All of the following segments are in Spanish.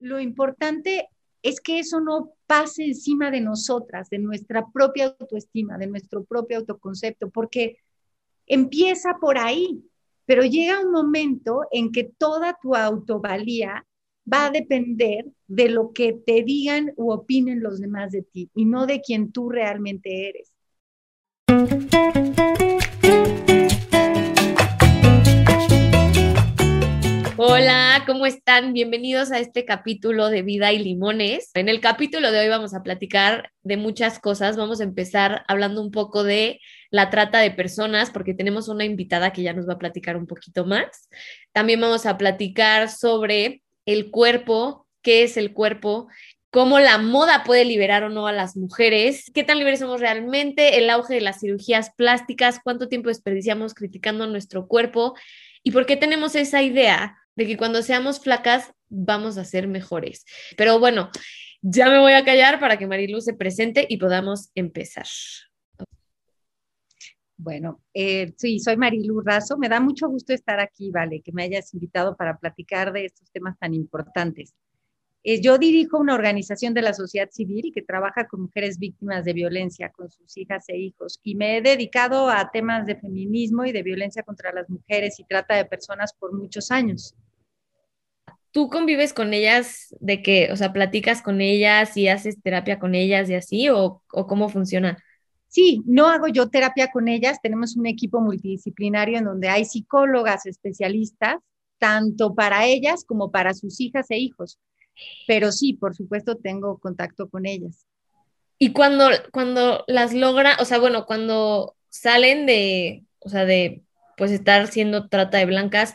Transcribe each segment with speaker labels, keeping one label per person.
Speaker 1: lo importante es que eso no pase encima de nosotras, de nuestra propia autoestima, de nuestro propio autoconcepto, porque empieza por ahí, pero llega un momento en que toda tu autovalía va a depender de lo que te digan u opinen los demás de ti y no de quien tú realmente eres.
Speaker 2: ¿Cómo están? Bienvenidos a este capítulo de Vida y Limones. En el capítulo de hoy vamos a platicar de muchas cosas. Vamos a empezar hablando un poco de la trata de personas, porque tenemos una invitada que ya nos va a platicar un poquito más. También vamos a platicar sobre el cuerpo, qué es el cuerpo, cómo la moda puede liberar o no a las mujeres, qué tan libres somos realmente, el auge de las cirugías plásticas, cuánto tiempo desperdiciamos criticando nuestro cuerpo y por qué tenemos esa idea de que cuando seamos flacas vamos a ser mejores. Pero bueno, ya me voy a callar para que Marilu se presente y podamos empezar.
Speaker 1: Bueno, eh, sí, soy Marilu Razo. Me da mucho gusto estar aquí, Vale, que me hayas invitado para platicar de estos temas tan importantes. Eh, yo dirijo una organización de la sociedad civil que trabaja con mujeres víctimas de violencia, con sus hijas e hijos, y me he dedicado a temas de feminismo y de violencia contra las mujeres y trata de personas por muchos años.
Speaker 2: ¿Tú convives con ellas de que, o sea, platicas con ellas y haces terapia con ellas y así, o, o cómo funciona?
Speaker 1: Sí, no hago yo terapia con ellas, tenemos un equipo multidisciplinario en donde hay psicólogas especialistas, tanto para ellas como para sus hijas e hijos. Pero sí, por supuesto, tengo contacto con ellas.
Speaker 2: Y cuando, cuando las logra, o sea, bueno, cuando salen de, o sea, de pues estar siendo trata de blancas,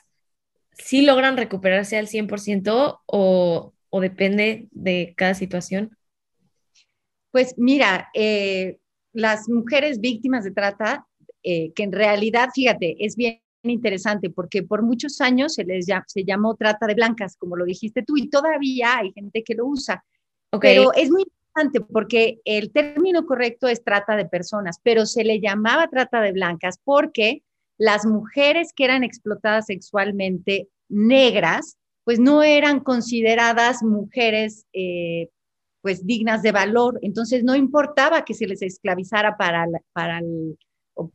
Speaker 2: ¿sí logran recuperarse al 100% o, o depende de cada situación?
Speaker 1: Pues mira, eh, las mujeres víctimas de trata, eh, que en realidad, fíjate, es bien interesante porque por muchos años se les se llamó trata de blancas, como lo dijiste tú, y todavía hay gente que lo usa. Pero es muy interesante porque el término correcto es trata de personas, pero se le llamaba trata de blancas porque las mujeres que eran explotadas sexualmente negras, pues no eran consideradas mujeres eh, pues dignas de valor. Entonces no importaba que se les esclavizara para, para,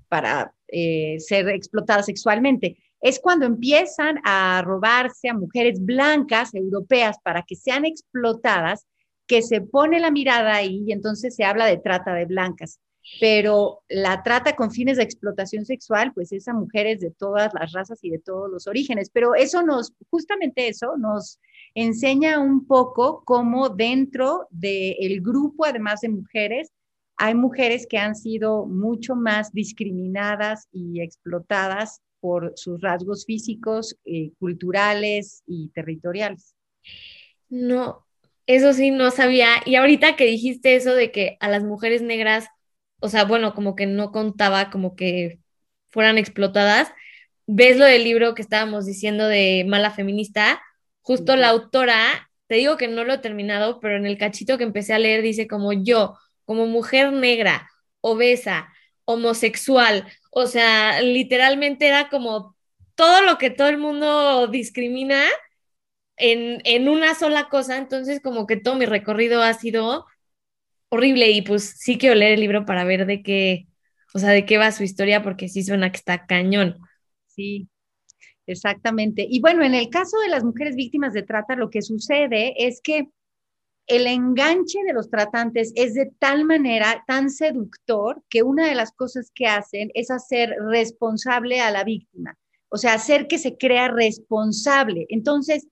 Speaker 1: para eh, ser explotadas sexualmente. Es cuando empiezan a robarse a mujeres blancas europeas para que sean explotadas que se pone la mirada ahí y entonces se habla de trata de blancas pero la trata con fines de explotación sexual, pues es a mujeres de todas las razas y de todos los orígenes. Pero eso nos, justamente eso, nos enseña un poco cómo dentro del grupo, además de mujeres, hay mujeres que han sido mucho más discriminadas y explotadas por sus rasgos físicos, eh, culturales y territoriales.
Speaker 2: No, eso sí, no sabía. Y ahorita que dijiste eso de que a las mujeres negras o sea, bueno, como que no contaba como que fueran explotadas. ¿Ves lo del libro que estábamos diciendo de Mala Feminista? Justo la autora, te digo que no lo he terminado, pero en el cachito que empecé a leer dice como yo, como mujer negra, obesa, homosexual, o sea, literalmente era como todo lo que todo el mundo discrimina en, en una sola cosa, entonces como que todo mi recorrido ha sido horrible y pues sí quiero leer el libro para ver de qué, o sea, de qué va su historia porque sí suena que está cañón.
Speaker 1: Sí, exactamente. Y bueno, en el caso de las mujeres víctimas de trata, lo que sucede es que el enganche de los tratantes es de tal manera, tan seductor, que una de las cosas que hacen es hacer responsable a la víctima, o sea, hacer que se crea responsable. Entonces,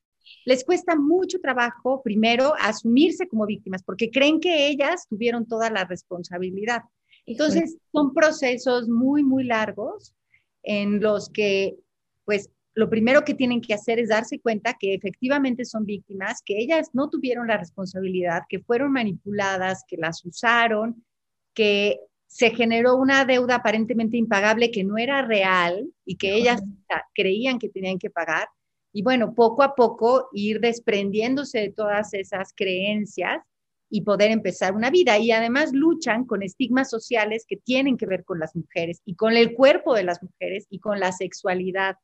Speaker 1: les cuesta mucho trabajo, primero, asumirse como víctimas, porque creen que ellas tuvieron toda la responsabilidad. Entonces, son procesos muy, muy largos en los que, pues, lo primero que tienen que hacer es darse cuenta que efectivamente son víctimas, que ellas no tuvieron la responsabilidad, que fueron manipuladas, que las usaron, que se generó una deuda aparentemente impagable que no era real y que ellas creían que tenían que pagar y bueno, poco a poco ir desprendiéndose de todas esas creencias y poder empezar una vida. Y además luchan con estigmas sociales que tienen que ver con las mujeres y con el cuerpo de las mujeres y con la sexualidad,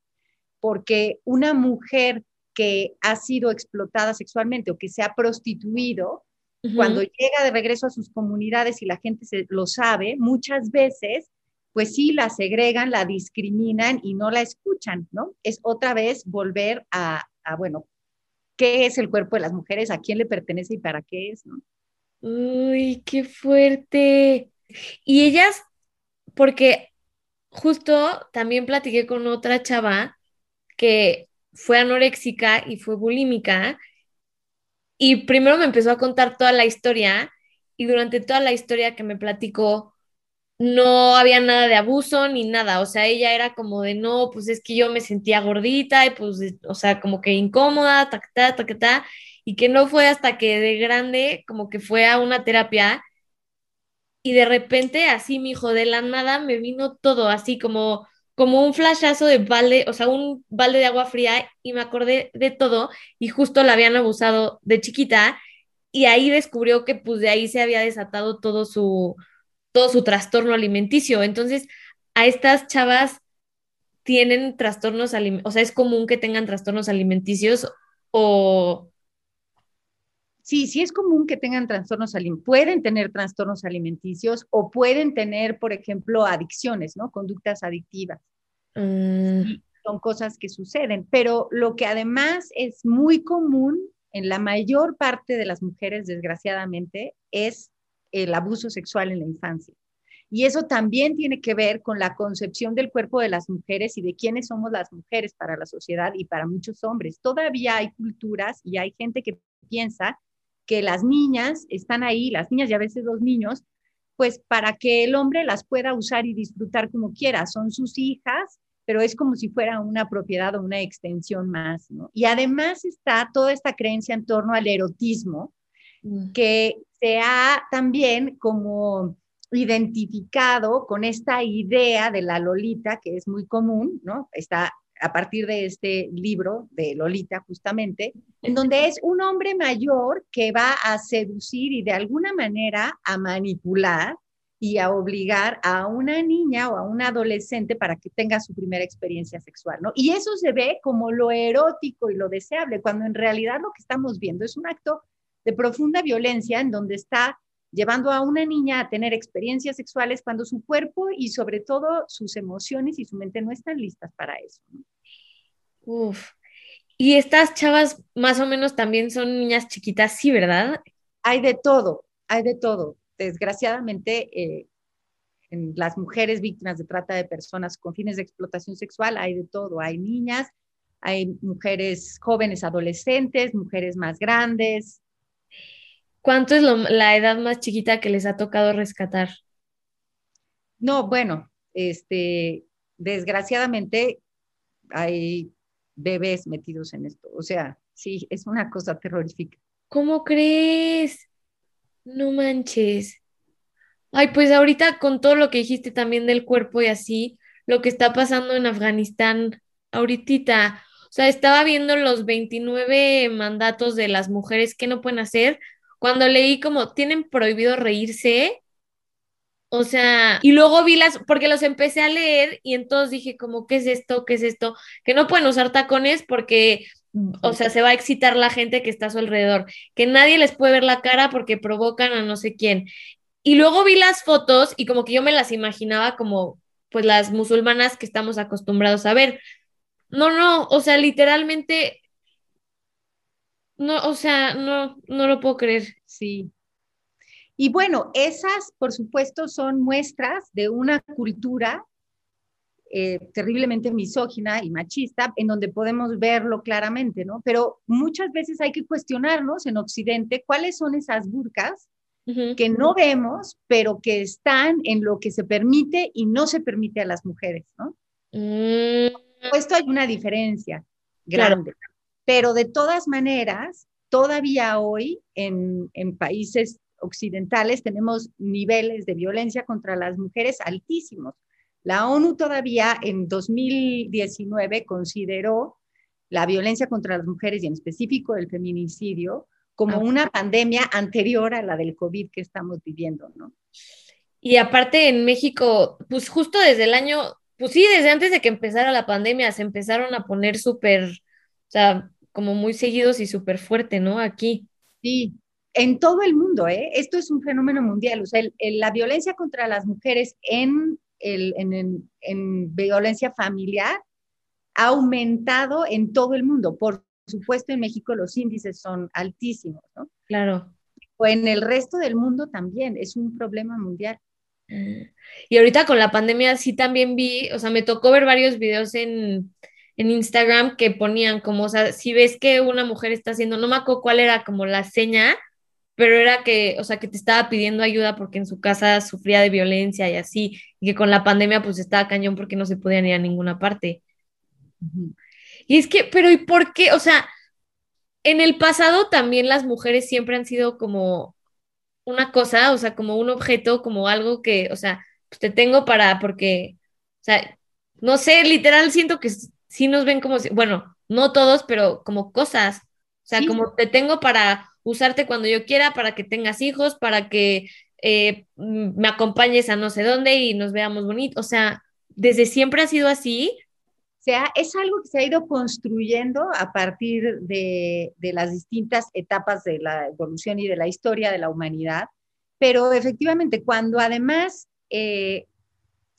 Speaker 1: porque una mujer que ha sido explotada sexualmente o que se ha prostituido, cuando llega de regreso a sus comunidades y la gente se, lo sabe, muchas veces, pues sí, la segregan, la discriminan y no la escuchan, ¿no? Es otra vez volver a, a bueno, ¿qué es el cuerpo de las mujeres? ¿A quién le pertenece y para qué es, ¿no?
Speaker 2: Uy, qué fuerte. Y ellas, porque justo también platiqué con otra chava que fue anoréxica y fue bulímica. Y primero me empezó a contar toda la historia y durante toda la historia que me platicó no había nada de abuso ni nada, o sea, ella era como de no, pues es que yo me sentía gordita y pues, o sea, como que incómoda, ta, ta, ta, y que no fue hasta que de grande como que fue a una terapia y de repente así, mi hijo, de la nada me vino todo así como como un flashazo de balde, o sea, un balde de agua fría y me acordé de todo y justo la habían abusado de chiquita y ahí descubrió que pues de ahí se había desatado todo su, todo su trastorno alimenticio. Entonces, a estas chavas tienen trastornos alimenticios, o sea, es común que tengan trastornos alimenticios o...
Speaker 1: Sí, sí es común que tengan trastornos alimenticios, pueden tener trastornos alimenticios o pueden tener, por ejemplo, adicciones, ¿no? Conductas adictivas. Mm. Son cosas que suceden, pero lo que además es muy común en la mayor parte de las mujeres, desgraciadamente, es el abuso sexual en la infancia. Y eso también tiene que ver con la concepción del cuerpo de las mujeres y de quiénes somos las mujeres para la sociedad y para muchos hombres. Todavía hay culturas y hay gente que piensa que las niñas están ahí, las niñas y a veces los niños, pues para que el hombre las pueda usar y disfrutar como quiera. Son sus hijas, pero es como si fuera una propiedad o una extensión más, ¿no? Y además está toda esta creencia en torno al erotismo, mm. que se ha también como identificado con esta idea de la Lolita, que es muy común, ¿no? Está a partir de este libro de Lolita, justamente, en donde es un hombre mayor que va a seducir y de alguna manera a manipular y a obligar a una niña o a un adolescente para que tenga su primera experiencia sexual, ¿no? Y eso se ve como lo erótico y lo deseable, cuando en realidad lo que estamos viendo es un acto de profunda violencia en donde está llevando a una niña a tener experiencias sexuales cuando su cuerpo y sobre todo sus emociones y su mente no están listas para eso.
Speaker 2: Uf. Y estas chavas más o menos también son niñas chiquitas, sí, ¿verdad?
Speaker 1: Hay de todo, hay de todo desgraciadamente, eh, en las mujeres víctimas de trata de personas con fines de explotación sexual hay de todo. Hay niñas, hay mujeres jóvenes, adolescentes, mujeres más grandes.
Speaker 2: ¿Cuánto es la edad más chiquita que les ha tocado rescatar?
Speaker 1: No, bueno, este, desgraciadamente hay bebés metidos en esto. O sea, sí, es una cosa terrorífica.
Speaker 2: ¿Cómo crees? No manches. Ay, pues ahorita con todo lo que dijiste también del cuerpo y así, lo que está pasando en Afganistán ahorita, o sea, estaba viendo los 29 mandatos de las mujeres que no pueden hacer, cuando leí como tienen prohibido reírse, o sea, y luego vi las, porque los empecé a leer y entonces dije como, ¿qué es esto? ¿Qué es esto? Que no pueden usar tacones porque o sea, se va a excitar la gente que está a su alrededor, que nadie les puede ver la cara porque provocan a no sé quién. Y luego vi las fotos y como que yo me las imaginaba como pues las musulmanas que estamos acostumbrados a ver. No, no, o sea, literalmente, no, o sea, no, no lo puedo creer.
Speaker 1: Sí. Y bueno, esas, por supuesto, son muestras de una cultura eh, terriblemente misógina y machista, en donde podemos verlo claramente, ¿no? Pero muchas veces hay que cuestionarnos en Occidente cuáles son esas burcas que no vemos, pero que están en lo que se permite y no se permite a las mujeres, ¿no? Mm. Esto hay una diferencia grande, pero de todas maneras, todavía hoy en, en países occidentales tenemos niveles de violencia contra las mujeres altísimos. La ONU todavía en 2019 consideró la violencia contra las mujeres y en específico el feminicidio como una pandemia anterior a la del COVID que estamos viviendo, ¿no?
Speaker 2: Y aparte en México, pues justo desde el año, pues sí, desde antes de que empezara la pandemia se empezaron a poner súper, o sea, como muy seguidos y súper fuerte, ¿no? Aquí.
Speaker 1: Sí, en todo el mundo, ¿eh? Esto es un fenómeno mundial. O sea, la violencia contra las mujeres en, el, en, en, violencia familiar ha aumentado en todo el mundo. Por supuesto, en México los índices son altísimos, ¿no?
Speaker 2: Claro.
Speaker 1: O en el resto del mundo también, es un problema mundial.
Speaker 2: Y ahorita con la pandemia sí también vi, o sea, me tocó ver varios videos en, en Instagram que ponían como, o sea, si ves que una mujer está haciendo, no me acuerdo cuál era como la seña, pero era que, o sea, que te estaba pidiendo ayuda porque en su casa sufría de violencia y así, y que con la pandemia pues estaba cañón porque no se podían ir a ninguna parte. Y es que, pero ¿y por qué? O sea, en el pasado también las mujeres siempre han sido como una cosa, o sea, como un objeto, como algo que, o sea, pues te tengo para, porque, o sea, no sé, literal siento que sí nos ven como, bueno, no todos, pero como cosas, o sea, como te tengo para usarte cuando yo quiera, para que tengas hijos, para que eh, me acompañes a no sé dónde y nos veamos bonitos, o sea, desde siempre ha sido así.
Speaker 1: O sea, es algo que se ha ido construyendo a partir de, de las distintas etapas de la evolución y de la historia de la humanidad, pero efectivamente cuando además eh,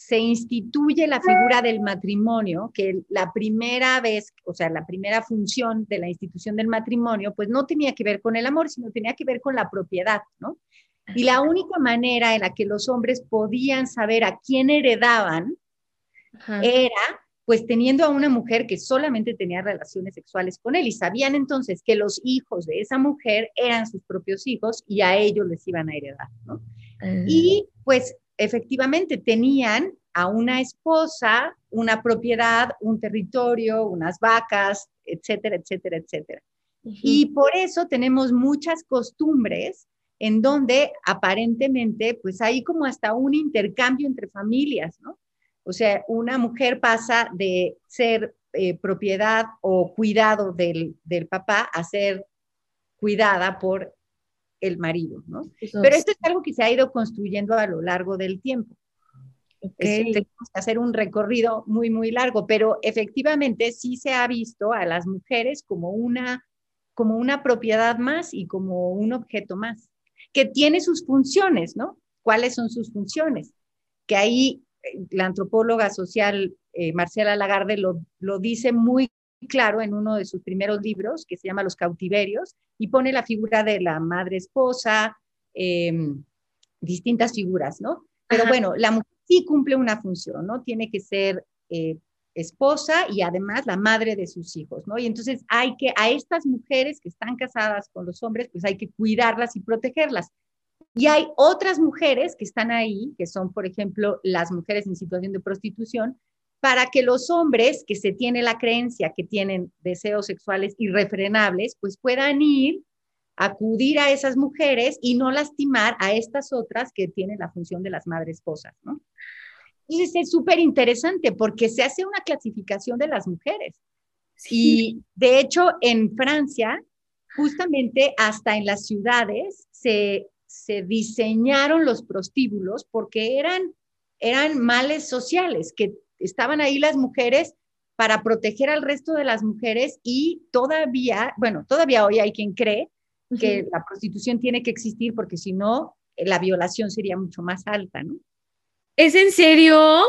Speaker 1: se instituye la figura del matrimonio, que la primera vez, o sea, la primera función de la institución del matrimonio, pues no tenía que ver con el amor, sino tenía que ver con la propiedad, ¿no? Y la única manera en la que los hombres podían saber a quién heredaban era pues teniendo a una mujer que solamente tenía relaciones sexuales con él y sabían entonces que los hijos de esa mujer eran sus propios hijos y a ellos les iban a heredar, ¿no? Ah. Y pues efectivamente tenían a una esposa, una propiedad, un territorio, unas vacas, etcétera, etcétera, etcétera. Y por eso tenemos muchas costumbres en donde aparentemente pues hay como hasta un intercambio entre familias, ¿no? O sea, una mujer pasa de ser eh, propiedad o cuidado del, del papá a ser cuidada por el marido, ¿no? Pero esto es algo que se ha ido construyendo a lo largo del tiempo. tenemos que hacer un recorrido muy, muy largo, pero efectivamente sí se ha visto a las mujeres como una, como una propiedad más y como un objeto más, que tiene sus funciones, ¿no? ¿Cuáles son sus funciones? Que ahí eh, la antropóloga social eh, Marcela Lagarde lo, lo dice muy claro en uno de sus primeros libros, que se llama Los cautiverios, y pone la figura de la madre esposa, em, distintas figuras, ¿no? Pero bueno, la mujer sí cumple una función, ¿no? Tiene que ser eh, esposa y además la madre de sus hijos, ¿no? Y entonces hay que, a estas mujeres que están casadas con los hombres, pues hay que cuidarlas y protegerlas. Y hay otras mujeres que están ahí, que son, por ejemplo, las mujeres en situación de prostitución, para que los hombres que se tiene la creencia que tienen deseos sexuales irrefrenables, pues puedan ir, acudir a esas mujeres y no lastimar a estas otras que tienen la función de las madres esposas, ¿no? Entonces es súper interesante porque se hace una clasificación de las mujeres. Y de hecho en Francia, justamente hasta en las ciudades se, se diseñaron los prostíbulos porque eran, eran males sociales que estaban ahí las mujeres para proteger al resto de las mujeres y todavía, bueno, todavía hoy hay quien cree que la prostitución tiene que existir porque si no, eh, la violación sería mucho más alta, ¿no?
Speaker 2: ¿Es en serio?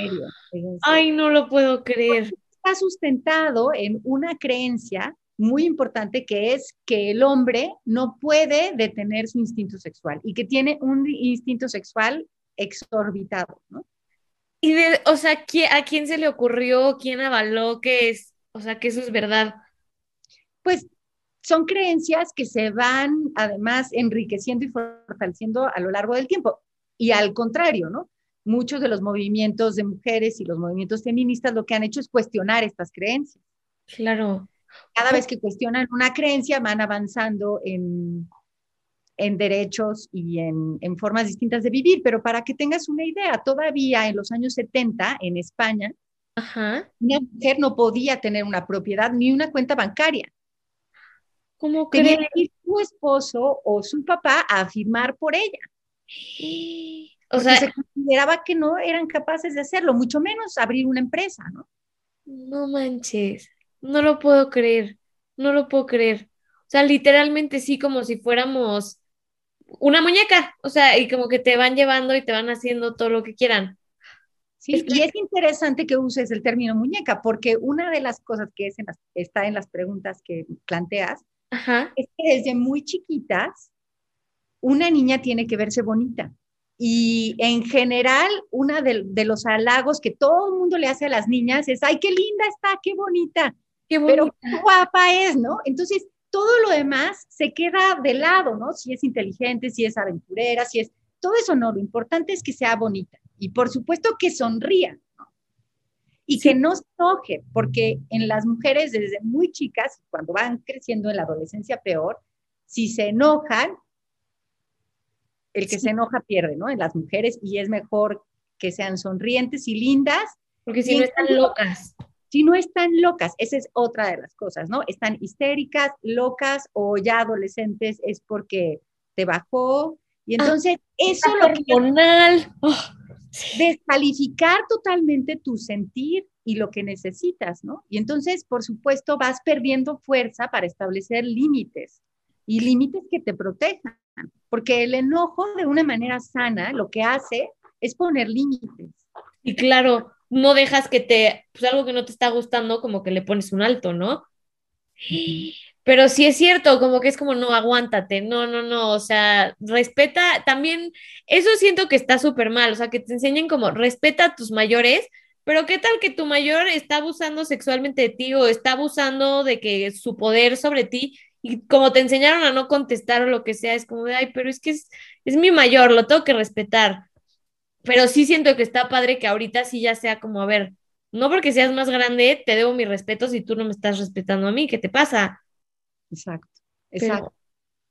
Speaker 2: En serio, Ay, no lo puedo creer.
Speaker 1: Está sustentado en una creencia muy importante que es que el hombre no puede detener su instinto sexual y que tiene un instinto sexual exorbitado, ¿no?
Speaker 2: Y de, o sea, ¿a quién se le ocurrió? ¿Quién avaló que es, o sea, que eso es verdad?
Speaker 1: Pues son creencias que se van además enriqueciendo y fortaleciendo a lo largo del tiempo. Y al contrario, ¿no? Muchos de los movimientos de mujeres y los movimientos feministas lo que han hecho es cuestionar estas creencias.
Speaker 2: Claro.
Speaker 1: Cada vez que cuestionan una creencia van avanzando en, en derechos y en, formas distintas de vivir, pero para que tengas una idea, todavía en los años 70 en España, una mujer no podía tener una propiedad ni una cuenta bancaria.
Speaker 2: ¿Cómo
Speaker 1: Tenía que ir su esposo o su papá a firmar por ella. O sea, se consideraba que no eran capaces de hacerlo, mucho menos abrir una empresa, ¿no?
Speaker 2: No manches, no lo puedo creer. no lo puedo creer. O sea, literalmente sí, como si fuéramos una muñeca, o sea, y como que te van llevando y te van haciendo todo lo que quieran.
Speaker 1: Sí, y es interesante que uses el término muñeca, porque una de las cosas que es está en las preguntas que planteas es que desde muy chiquitas una niña tiene que verse bonita. Y en general, uno de, los halagos que todo el mundo le hace a las niñas es, ay, qué linda está, qué bonita, qué pero qué guapa es, ¿no? Entonces, todo lo demás se queda de lado, ¿no? Si es inteligente, si es aventurera, si es, todo eso no, lo importante es que sea bonita. Y por supuesto que sonría, ¿no? Y que no se enoje, porque en las mujeres desde muy chicas, cuando van creciendo en la adolescencia peor, si se enojan, el que se enoja pierde, ¿no? En las mujeres y es mejor que sean sonrientes y lindas.
Speaker 2: Porque si no están locas.
Speaker 1: Si no están locas, esa es otra de las cosas, ¿no? Están histéricas, locas o ya adolescentes es porque te bajó. Y ah, entonces eso lo que... Oh, descalificar totalmente tu sentir y lo que necesitas, ¿no? Y entonces, por supuesto, vas perdiendo fuerza para establecer límites y límites que te protejan porque el enojo de una manera sana lo que hace es poner límites.
Speaker 2: Y claro, no dejas que te, pues algo que no te está gustando, como que le pones un alto, ¿no? Pero sí es cierto, como que es como, no, aguántate, no, no, no, o sea, respeta, también, eso siento que está súper mal, o sea, que te enseñen como, respeta a tus mayores, pero qué tal que tu mayor está abusando sexualmente de ti o está abusando de que su poder sobre ti y como te enseñaron a no contestar o lo que sea, es como de, ay, pero es que es, es mi mayor, lo tengo que respetar. Pero sí siento que está padre que ahorita sí ya sea como, a ver, no porque seas más grande, te debo mi respeto si tú no me estás respetando a mí, ¿qué te pasa?
Speaker 1: Exacto, exacto.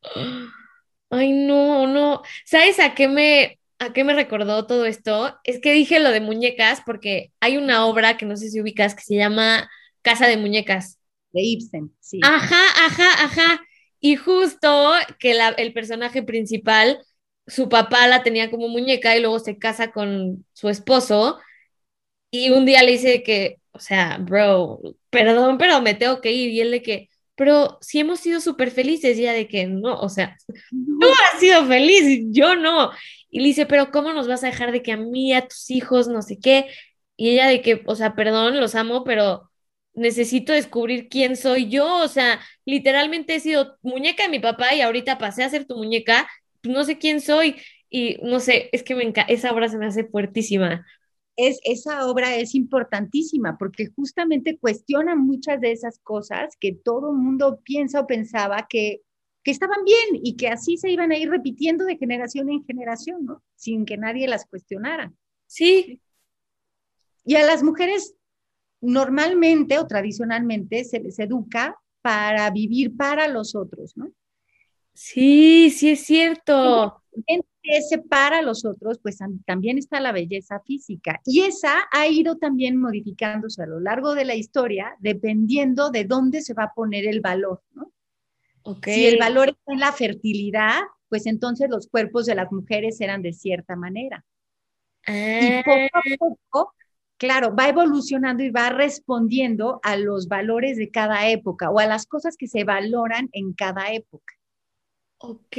Speaker 2: ay, no, no. ¿Sabes a qué me, a qué me recordó todo esto? Es que dije lo de muñecas porque hay una obra que no sé si ubicas que se llama Casa de Muñecas
Speaker 1: de Ibsen, sí.
Speaker 2: Ajá, ajá, ajá. Y justo que el personaje principal, su papá la tenía como muñeca y luego se casa con su esposo y un día le dice que, o sea, bro, perdón, pero me tengo que ir y él de que, pero si hemos sido súper felices, ya de que no, o sea, tú has sido feliz, yo no. Y le dice, pero ¿cómo nos vas a dejar de que a mí, a tus hijos, no sé qué? Y ella de que, o sea, perdón, los amo, pero necesito descubrir quién soy yo, o sea, literalmente he sido muñeca de mi papá y ahorita pasé a ser tu muñeca, no sé quién soy y no sé, es que me esa obra se me hace fuertísima.
Speaker 1: Es, esa obra es importantísima porque justamente cuestiona muchas de esas cosas que todo mundo piensa o pensaba que, que estaban bien y que así se iban a ir repitiendo de generación en generación, ¿no? Sin que nadie las cuestionara.
Speaker 2: Sí.
Speaker 1: Y a las mujeres normalmente o tradicionalmente se les educa para vivir para los otros, ¿no?
Speaker 2: Sí, sí es cierto.
Speaker 1: ese para los otros, pues también está la belleza física. Y esa ha ido también modificándose a lo largo de la historia, dependiendo de dónde se va a poner el valor, ¿no? Si el valor está en la fertilidad, pues entonces los cuerpos de las mujeres eran de cierta manera. Y poco a ah. poco claro, va evolucionando y va respondiendo a los valores de cada época o a las cosas que se valoran en cada época.
Speaker 2: Ok,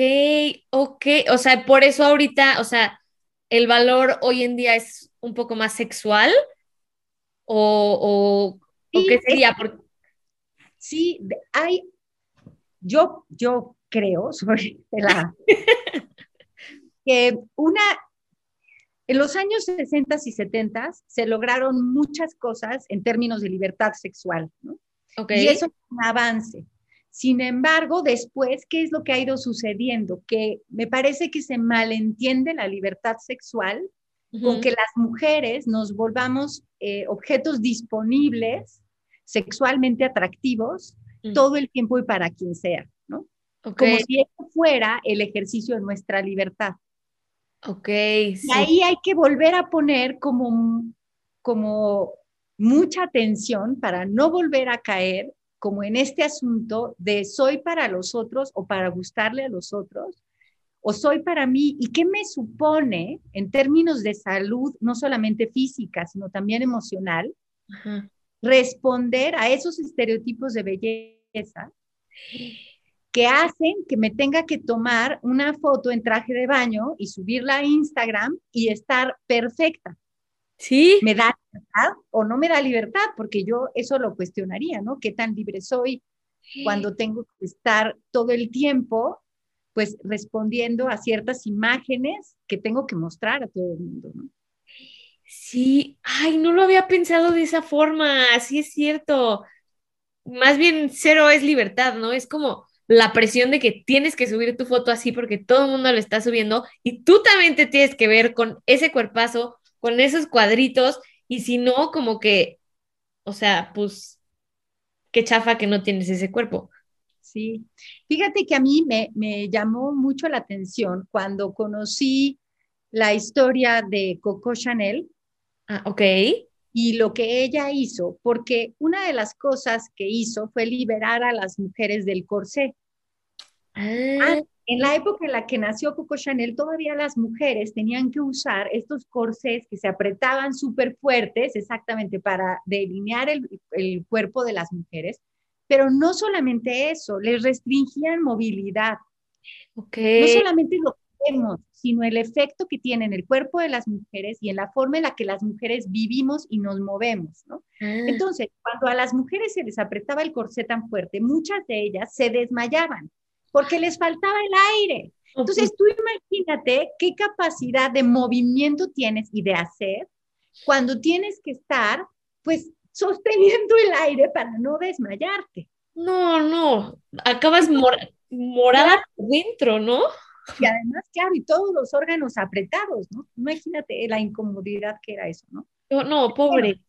Speaker 2: ok, o sea, por eso ahorita, o sea, el valor hoy en día es un poco más sexual o, qué sería?
Speaker 1: Sí, hay, yo, yo creo sobre la, que una, en los años 60 y 70 se lograron muchas cosas en términos de libertad sexual, ¿no? Y eso es un avance. Sin embargo, después, ¿qué es lo que ha ido sucediendo? Que me parece que se malentiende la libertad sexual con que las mujeres nos volvamos eh, objetos disponibles, sexualmente atractivos, mm. todo el tiempo y para quien sea, ¿no? Como si eso fuera el ejercicio de nuestra libertad.
Speaker 2: Ok.
Speaker 1: Y ahí hay que volver a poner como, como mucha atención para no volver a caer como en este asunto de soy para los otros o para gustarle a los otros o soy para mí y qué me supone en términos de salud, no solamente física, sino también emocional, responder a esos estereotipos de belleza belleza que hacen que me tenga que tomar una foto en traje de baño y subirla a Instagram y estar perfecta.
Speaker 2: Sí.
Speaker 1: ¿Me da libertad o no me da libertad? Porque yo eso lo cuestionaría, ¿no? ¿Qué tan libre soy cuando tengo que estar todo el tiempo, pues respondiendo a ciertas imágenes que tengo que mostrar a todo el mundo, ¿no?
Speaker 2: Sí, ay, no lo había pensado de esa forma, sí es cierto. Más bien cero es libertad, ¿no? Es como la presión de que tienes que subir tu foto así porque todo el mundo lo está subiendo y tú también te tienes que ver con ese cuerpazo, con esos cuadritos y si no, como que, o sea, pues, qué chafa que no tienes ese cuerpo.
Speaker 1: Sí, fíjate que a mí me, me llamó mucho la atención cuando conocí la historia de Coco Chanel.
Speaker 2: Ah, ok.
Speaker 1: Y lo que ella hizo, porque una de las cosas que hizo fue liberar a las mujeres del corsé. Ah, en la época en la que nació Coco Chanel, todavía las mujeres tenían que usar estos corsés que se apretaban súper fuertes, exactamente para delinear el, el, cuerpo de las mujeres. Pero no solamente eso, les restringían movilidad.
Speaker 2: Okay.
Speaker 1: No solamente lo que vemos, sino el efecto que tiene en el cuerpo de las mujeres y en la forma en la que las mujeres vivimos y nos movemos, ¿no? Ah. Entonces, cuando a las mujeres se les apretaba el corsé tan fuerte, muchas de ellas se desmayaban porque les faltaba el aire. Entonces, tú imagínate qué capacidad de movimiento tienes y de hacer cuando tienes que estar, pues, sosteniendo el aire para no desmayarte.
Speaker 2: No, no, acabas mor morada dentro, ¿no?
Speaker 1: Y además, claro, y todos los órganos apretados, ¿no? Imagínate la incomodidad que era eso, ¿no?
Speaker 2: No, no pobre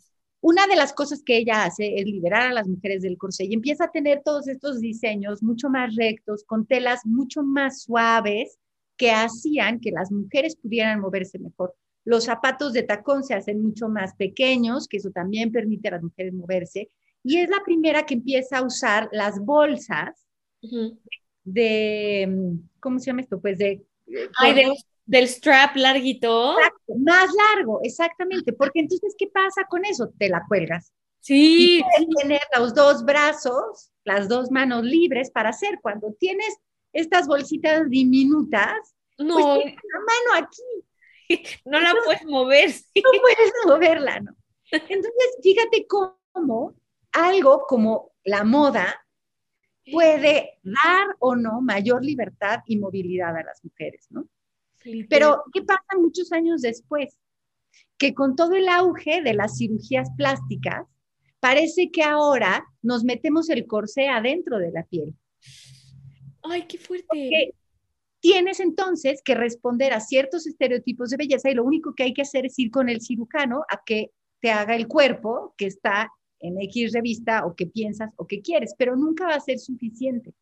Speaker 1: una de las cosas que ella hace es liberar a las mujeres del corsé y empieza a tener todos estos diseños mucho más rectos, con telas mucho más suaves que hacían que las mujeres pudieran moverse mejor. Los zapatos de tacón se hacen mucho más pequeños, que eso también permite a las mujeres moverse. Y es la primera que empieza a usar las bolsas uh -huh. de, ¿cómo se llama esto? Pues de...
Speaker 2: Ay, de, del strap larguito.
Speaker 1: Exacto, más largo, exactamente, porque entonces, ¿qué pasa con eso? Te la cuelgas.
Speaker 2: Sí.
Speaker 1: Y tener los dos brazos, las dos manos libres para hacer. Cuando tienes estas bolsitas diminutas,
Speaker 2: no.
Speaker 1: pues tienes la mano aquí.
Speaker 2: No la puedes mover. Sí.
Speaker 1: No puedes moverla, ¿no? Entonces, fíjate cómo algo como la moda puede dar o no mayor libertad y movilidad a las mujeres, ¿no? Pero, ¿qué pasa muchos años después? Que con todo el auge de las cirugías plásticas, parece que ahora nos metemos el corsé adentro de la piel.
Speaker 2: ¡Ay, qué fuerte!
Speaker 1: Porque tienes entonces que responder a ciertos estereotipos de belleza y lo único que hay que hacer es ir con el cirujano a que te haga el cuerpo que está en X revista o que piensas o que quieres, pero nunca va a ser suficiente.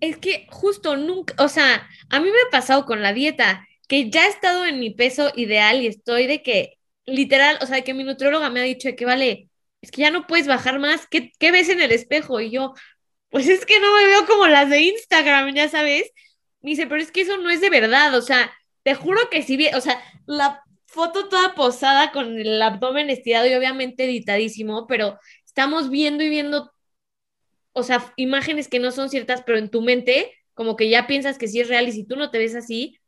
Speaker 2: Es que justo nunca, o sea, a mí me ha pasado con la dieta, que ya he estado en mi peso ideal y estoy de que, literal, o sea, que mi nutrióloga me ha dicho que vale, es que ya no puedes bajar más, ¿qué, qué ves en el espejo? Y yo, pues es que no me veo como las de Instagram, ya sabes. Me dice, pero es que eso no es de verdad, o sea, te juro que sí, o sea, la foto toda posada con el abdomen estirado y obviamente editadísimo, pero estamos viendo y viendo o sea, imágenes que no son ciertas, pero en tu mente, como que ya piensas que sí es real y si tú no te ves así,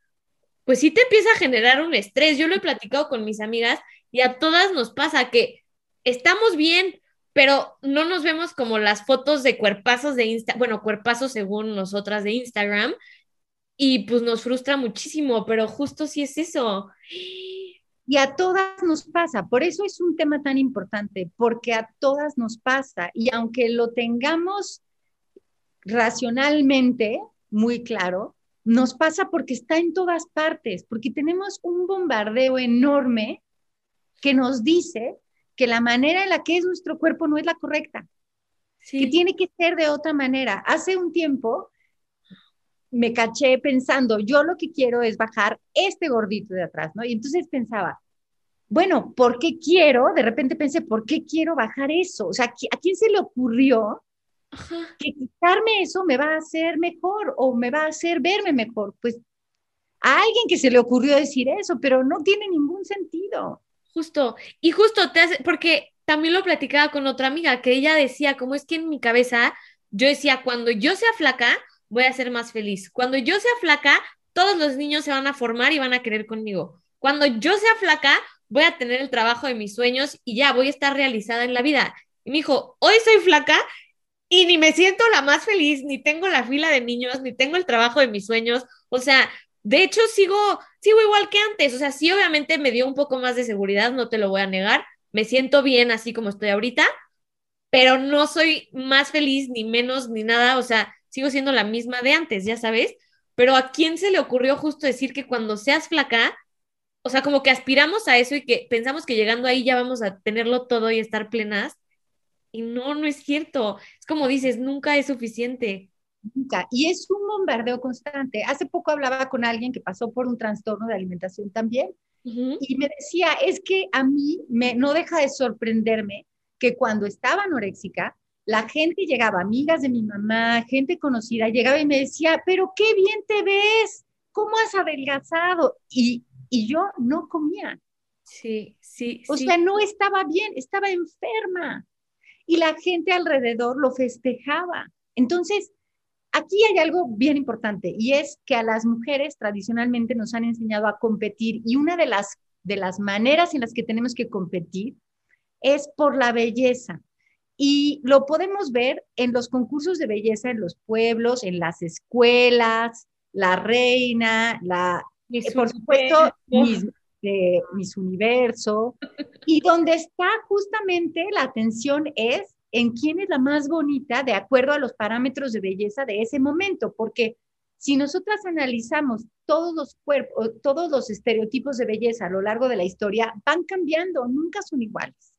Speaker 2: pues sí te empieza a generar un estrés. Yo lo he platicado con mis amigas y a todas nos pasa que estamos bien, pero no nos vemos como las fotos de cuerpazos de Insta, bueno, cuerpazos según nosotras de Instagram, y pues nos frustra muchísimo, pero justo sí es eso.
Speaker 1: Y a todas nos pasa, por eso es un tema tan importante, porque a todas nos pasa. Y aunque lo tengamos racionalmente muy claro, nos pasa porque está en todas partes, porque tenemos un bombardeo enorme que nos dice que la manera en la que es nuestro cuerpo no es la correcta, sí. que tiene que ser de otra manera. Hace un tiempo me caché pensando, yo lo que quiero es bajar este gordito de atrás, ¿no? Y entonces pensaba, bueno, ¿por qué quiero? De repente pensé, ¿por qué quiero bajar eso? O sea, ¿a quién se le ocurrió Ajá. que quitarme eso me va a hacer mejor o me va a hacer verme mejor? Pues a alguien que se le ocurrió decir eso, pero no tiene ningún sentido.
Speaker 2: Justo, y justo te hace, porque también lo platicaba con otra amiga, que ella decía, como es que en mi cabeza yo decía, cuando yo sea flaca, voy a ser más feliz. Cuando yo sea flaca, todos los niños se van a formar y van a querer conmigo. Cuando yo sea flaca, voy a tener el trabajo de mis sueños y ya voy a estar realizada en la vida. Y me dijo, hoy soy flaca y ni me siento la más feliz, ni tengo la fila de niños, ni tengo el trabajo de mis sueños. O sea, de hecho sigo, sigo igual que antes. O sea, sí, obviamente me dio un poco más de seguridad, no te lo voy a negar. Me siento bien así como estoy ahorita, pero no soy más feliz, ni menos, ni nada. O sea, sigo siendo la misma de antes, ya sabes. Pero a quién se le ocurrió justo decir que cuando seas flaca, o sea, como que aspiramos a eso y que pensamos que llegando ahí ya vamos a tenerlo todo y estar plenas. Y no, no es cierto. Es como dices, nunca es suficiente.
Speaker 1: Nunca. Y es un bombardeo constante. Hace poco hablaba con alguien que pasó por un trastorno de alimentación también y me decía, es que a mí me, no deja de sorprenderme que cuando estaba anoréxica, la gente llegaba, amigas de mi mamá, gente conocida, llegaba y me decía, pero qué bien te ves, ¿cómo has adelgazado? Y, y yo no comía.
Speaker 2: Sí, sí.
Speaker 1: O sea, no estaba bien, estaba enferma. Y la gente alrededor lo festejaba. Entonces, aquí hay algo bien importante y es que a las mujeres tradicionalmente nos han enseñado a competir y una de las, de las maneras en las que tenemos que competir es por la belleza. Y lo podemos ver en los concursos de belleza en los pueblos, en las escuelas, la reina, la, eh, por supuesto, mis, eh, Universo, y donde está justamente la atención es en quién es la más bonita de acuerdo a los parámetros de belleza de ese momento, porque si nosotras analizamos todos los cuerpos, todos los estereotipos de belleza a lo largo de la historia, van cambiando, nunca son iguales.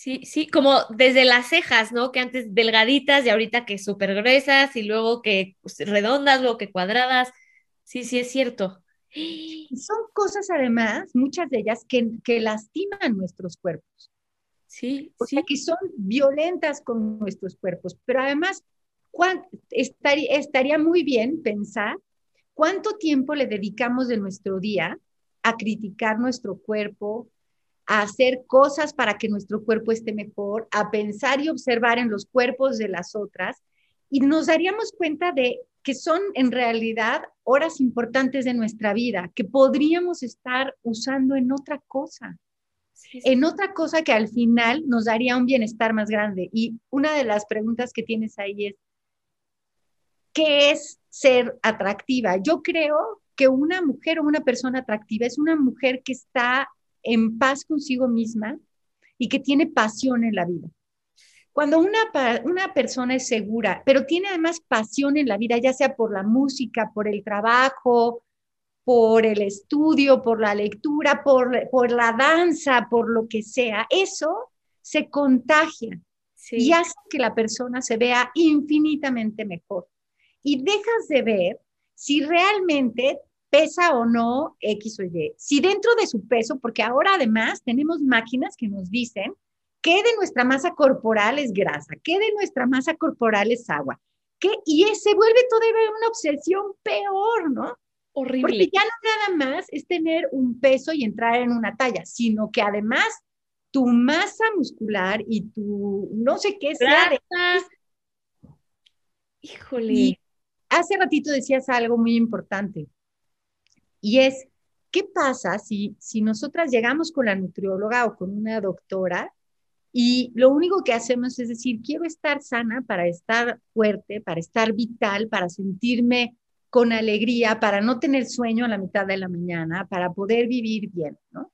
Speaker 2: Sí, sí, como desde las cejas, ¿no? Que antes delgaditas y ahorita que súper gruesas y luego que pues, redondas, luego que cuadradas. Sí, sí, es cierto.
Speaker 1: Son cosas además, muchas de ellas, que, que lastiman nuestros cuerpos.
Speaker 2: Sí,
Speaker 1: o sea, que son violentas con nuestros cuerpos. Pero además, estaría, estaría muy bien pensar cuánto tiempo le dedicamos de nuestro día a criticar nuestro cuerpo, a hacer cosas para que nuestro cuerpo esté mejor, a pensar y observar en los cuerpos de las otras, y nos daríamos cuenta de que son en realidad horas importantes de nuestra vida, que podríamos estar usando en otra cosa, en otra cosa que al final nos daría un bienestar más grande. Y una de las preguntas que tienes ahí es, ¿qué es ser atractiva? Yo creo que una mujer o una persona atractiva es una mujer que está en paz consigo misma y que tiene pasión en la vida. Cuando una, una persona es segura, pero tiene además pasión en la vida, ya sea por la música, por el trabajo, por el estudio, por la lectura, por, por la danza, por lo que sea, eso se contagia y hace que la persona se vea infinitamente mejor. Y dejas de ver si realmente pesa o no X o Y. Si dentro de su peso, porque ahora además tenemos máquinas que nos dicen qué de nuestra masa corporal es grasa, qué de nuestra masa corporal es agua, qué, y se vuelve todavía una obsesión peor, ¿no?
Speaker 2: Horrible.
Speaker 1: Porque ya no nada más es tener un peso y entrar en una talla, sino que además tu masa muscular y tu no sé qué sea.
Speaker 2: Híjole.
Speaker 1: hace ratito decías algo muy importante. Y es, ¿qué pasa si, si nosotras llegamos con la nutrióloga o con una doctora y lo único que hacemos es decir, quiero estar sana para estar fuerte, para estar vital, para sentirme con alegría, para no tener sueño a la mitad de la mañana, para poder vivir bien, ¿no?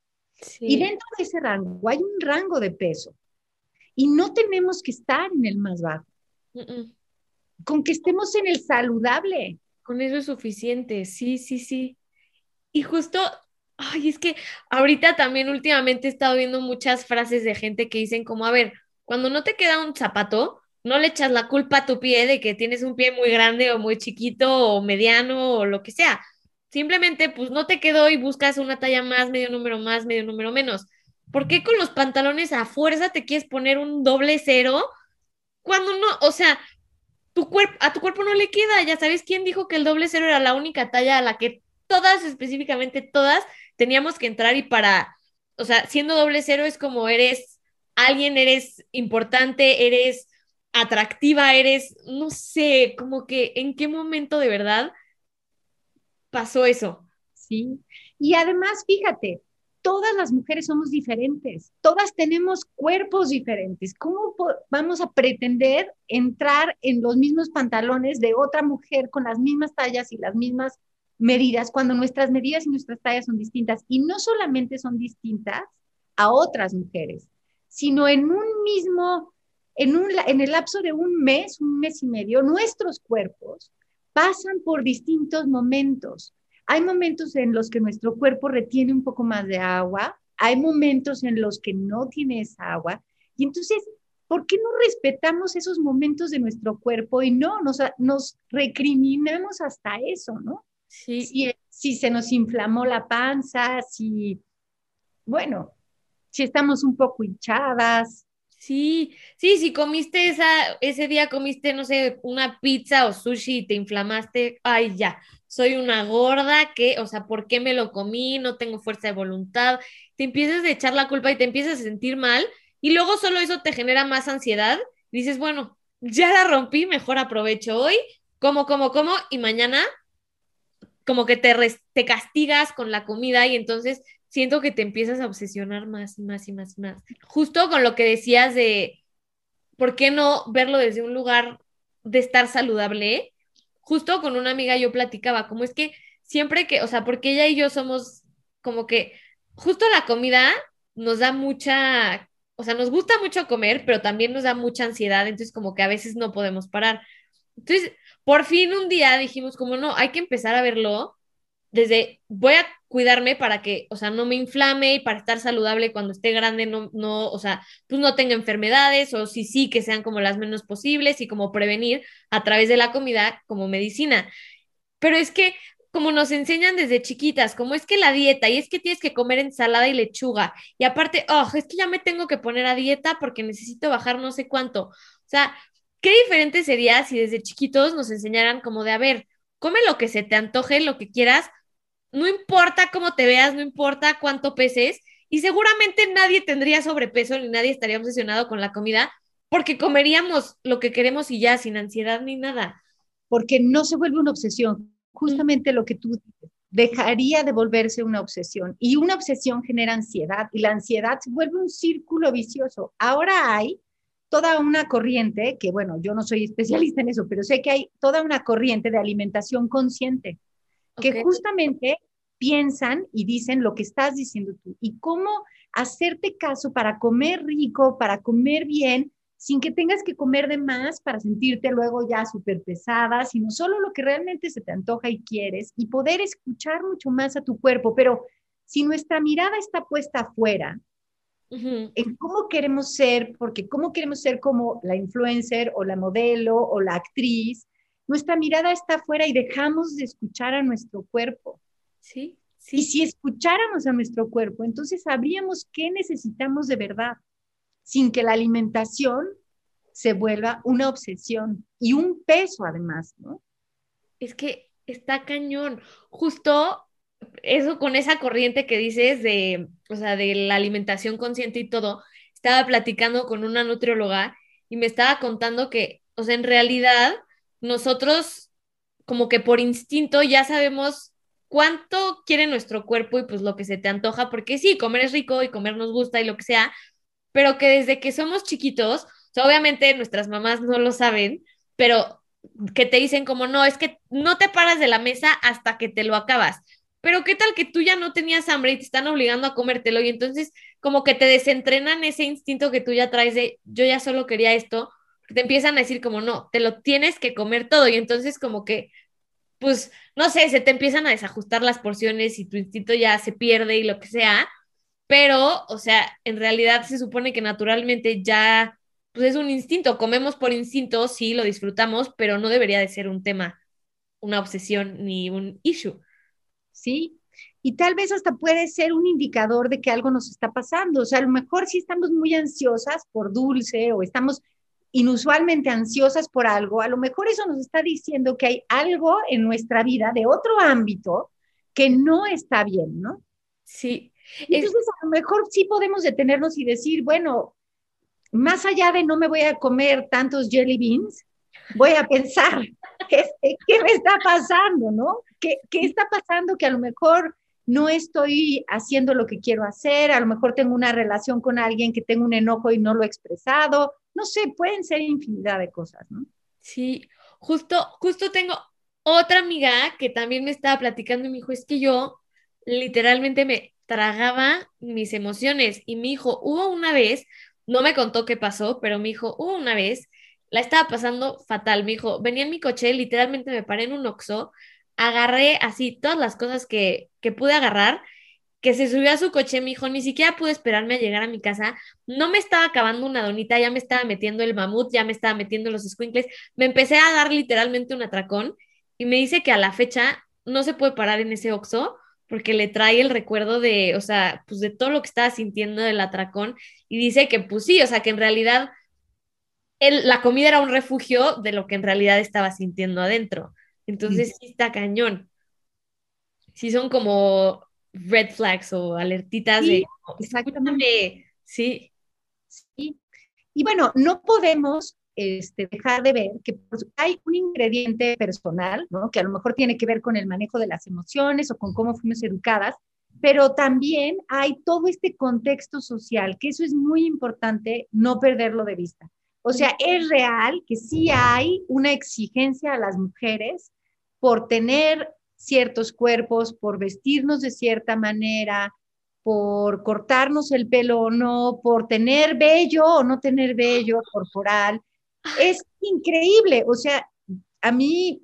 Speaker 1: Y dentro de ese rango hay un rango de peso y no tenemos que estar en el más bajo. Con que estemos en el saludable.
Speaker 2: Con eso es suficiente, sí, sí, sí. Y justo, ay, es que ahorita también últimamente he estado viendo muchas frases de gente que dicen como, a ver, cuando no te queda un zapato, no le echas la culpa a tu pie de que tienes un pie muy grande o muy chiquito o mediano o lo que sea. Simplemente, pues no te quedó y buscas una talla más, medio número más, medio número menos. ¿Por qué con los pantalones a fuerza te quieres poner un doble cero cuando no, o sea, tu cuerpo, a tu cuerpo no le queda? Ya sabes quién dijo que el doble cero era la única talla a la que todas, específicamente todas, teníamos que entrar y para, o sea, siendo doble cero es como eres alguien, eres importante, eres atractiva eres, no sé, como que en qué momento de verdad pasó eso.
Speaker 1: Sí, y además, fíjate, todas las mujeres somos diferentes, todas tenemos cuerpos diferentes. ¿Cómo vamos a pretender entrar en los mismos pantalones de otra mujer con las mismas tallas y las mismas medidas cuando nuestras medidas y nuestras tallas son distintas? Y no solamente son distintas a otras mujeres, sino en un mismo, en, un, en el lapso de un mes, un mes y medio, nuestros cuerpos pasan por distintos momentos hay momentos en los que nuestro cuerpo retiene un poco más de agua, hay momentos en los que no tiene esa agua. Y entonces, ¿por qué no respetamos esos momentos de nuestro cuerpo y no nos, nos recriminamos hasta eso, ¿no? Sí. Si, si se nos inflamó la panza, si, bueno, si estamos un poco hinchadas,
Speaker 2: Sí, sí, si comiste esa, ese día comiste, no sé, una pizza o sushi y te inflamaste, ay, ya, soy una gorda, que, o sea, ¿por qué me lo comí? No tengo fuerza de voluntad. Te empiezas a echar la culpa y te empiezas a sentir mal y luego solo eso te genera más ansiedad. dices, bueno, ya la rompí, mejor aprovecho hoy, como, como, como y mañana como que te, te castigas con la comida y entonces siento que te empiezas a obsesionar más y más y más y más. Justo con lo que decías de, ¿por qué no verlo desde un lugar de estar saludable? justo con una amiga yo platicaba, como es que siempre que, o sea, porque ella y yo somos como que justo la comida nos da mucha, o sea, nos gusta mucho comer, pero también nos da mucha ansiedad, entonces como que a veces no podemos parar. Entonces, por fin un día dijimos como no, hay que empezar a verlo desde voy a cuidarme para que, o sea, no me inflame y para estar saludable cuando esté grande, no, no, o sea, pues no tenga enfermedades o si sí, que sean como las menos posibles y como prevenir a través de la comida como medicina. Pero es que como nos enseñan desde chiquitas, como es que la dieta y es que tienes que comer ensalada y lechuga y aparte, oh, es que ya me tengo que poner a dieta porque necesito bajar no sé cuánto. O sea, qué diferente sería si desde chiquitos nos enseñaran como de, a ver, come lo que se te antoje, lo que quieras, no importa cómo te veas, no importa cuánto peses, y seguramente nadie tendría sobrepeso ni nadie estaría obsesionado con la comida porque comeríamos lo que queremos y ya, sin ansiedad ni nada.
Speaker 1: Porque no se vuelve una obsesión, justamente lo que tú dejaría de volverse una obsesión y una obsesión genera ansiedad y la ansiedad se vuelve un círculo vicioso. Ahora hay toda una corriente, que bueno, yo no soy especialista en eso, pero sé que hay toda una corriente de alimentación consciente que justamente piensan y dicen lo que estás diciendo tú y cómo hacerte caso para comer rico, para comer bien, sin que tengas que comer de más para sentirte luego ya súper pesada, sino solo lo que realmente se te antoja y quieres y poder escuchar mucho más a tu cuerpo. Pero si nuestra mirada está puesta afuera, en cómo queremos ser, porque cómo queremos ser como la influencer o la modelo o la actriz, nuestra mirada está afuera y dejamos de escuchar a nuestro cuerpo.
Speaker 2: Sí,
Speaker 1: sí. Y si escucháramos a nuestro cuerpo, entonces sabríamos qué necesitamos de verdad, sin que la alimentación se vuelva una obsesión y un peso además, ¿no?
Speaker 2: Es que está cañón. Justo eso con esa corriente que dices de, o sea, de la alimentación consciente y todo, estaba platicando con una nutrióloga y me estaba contando que, o sea, en realidad nosotros como que por instinto ya sabemos cuánto quiere nuestro cuerpo y pues lo que se te antoja, porque sí, comer es rico y comer nos gusta y lo que sea, pero que desde que somos chiquitos, obviamente nuestras mamás no lo saben, pero que te dicen como no, es que no te paras de la mesa hasta que te lo acabas. Pero qué tal que tú ya no tenías hambre y te están obligando a comértelo y entonces como que te desentrenan ese instinto que tú ya traes de yo ya solo quería esto te empiezan a decir como, no, te lo tienes que comer todo y entonces como que, pues, no sé, se te empiezan a desajustar las porciones y tu instinto ya se pierde y lo que sea, pero, o sea, en realidad se supone que naturalmente ya, pues es un instinto, comemos por instinto, sí, lo disfrutamos, pero no debería de ser un tema, una obsesión ni un issue.
Speaker 1: Sí, y tal vez hasta puede ser un indicador de que algo nos está pasando. O sea, a lo mejor si estamos muy ansiosas por dulce o estamos inusualmente ansiosas por algo, a lo mejor eso nos está diciendo que hay algo en nuestra vida de otro ámbito que no está bien, ¿no?
Speaker 2: Sí.
Speaker 1: Entonces, a lo mejor sí podemos detenernos y decir, bueno, más allá de no me voy a comer tantos jelly beans, voy a pensar, este, ¿qué me está pasando, no? ¿Qué, ¿Qué está pasando que a lo mejor no estoy haciendo lo que quiero hacer, a lo mejor tengo una relación con alguien que tengo un enojo y no lo he expresado, no sé, pueden ser infinidad de cosas, ¿no?
Speaker 2: Sí, justo, justo tengo otra amiga que también me estaba platicando y me dijo, es que yo literalmente me tragaba mis emociones y mi hijo, hubo una vez, no me contó qué pasó, pero mi hijo, hubo una vez, la estaba pasando fatal, mi hijo, venía en mi coche, literalmente me paré en un oxo, agarré así todas las cosas que, que pude agarrar, que se subió a su coche, mi hijo, ni siquiera pude esperarme a llegar a mi casa, no me estaba acabando una donita, ya me estaba metiendo el mamut, ya me estaba metiendo los squinkles, me empecé a dar literalmente un atracón y me dice que a la fecha no se puede parar en ese oxo porque le trae el recuerdo de, o sea, pues de todo lo que estaba sintiendo del atracón y dice que pues sí, o sea, que en realidad la comida era un refugio de lo que en realidad estaba sintiendo adentro. Entonces sí está cañón. Sí son como red flags o alertitas de...
Speaker 1: Exactamente.
Speaker 2: Sí.
Speaker 1: Sí. Y bueno, no podemos este, dejar de ver que pues, hay un ingrediente personal, ¿no? que a lo mejor tiene que ver con el manejo de las emociones o con cómo fuimos educadas, pero también hay todo este contexto social, que eso es muy importante no perderlo de vista. O sea, es real que sí hay una exigencia a las mujeres por tener ciertos cuerpos, por vestirnos de cierta manera, por cortarnos el pelo o no, por tener vello o no tener vello corporal. Es increíble, o sea, a mí,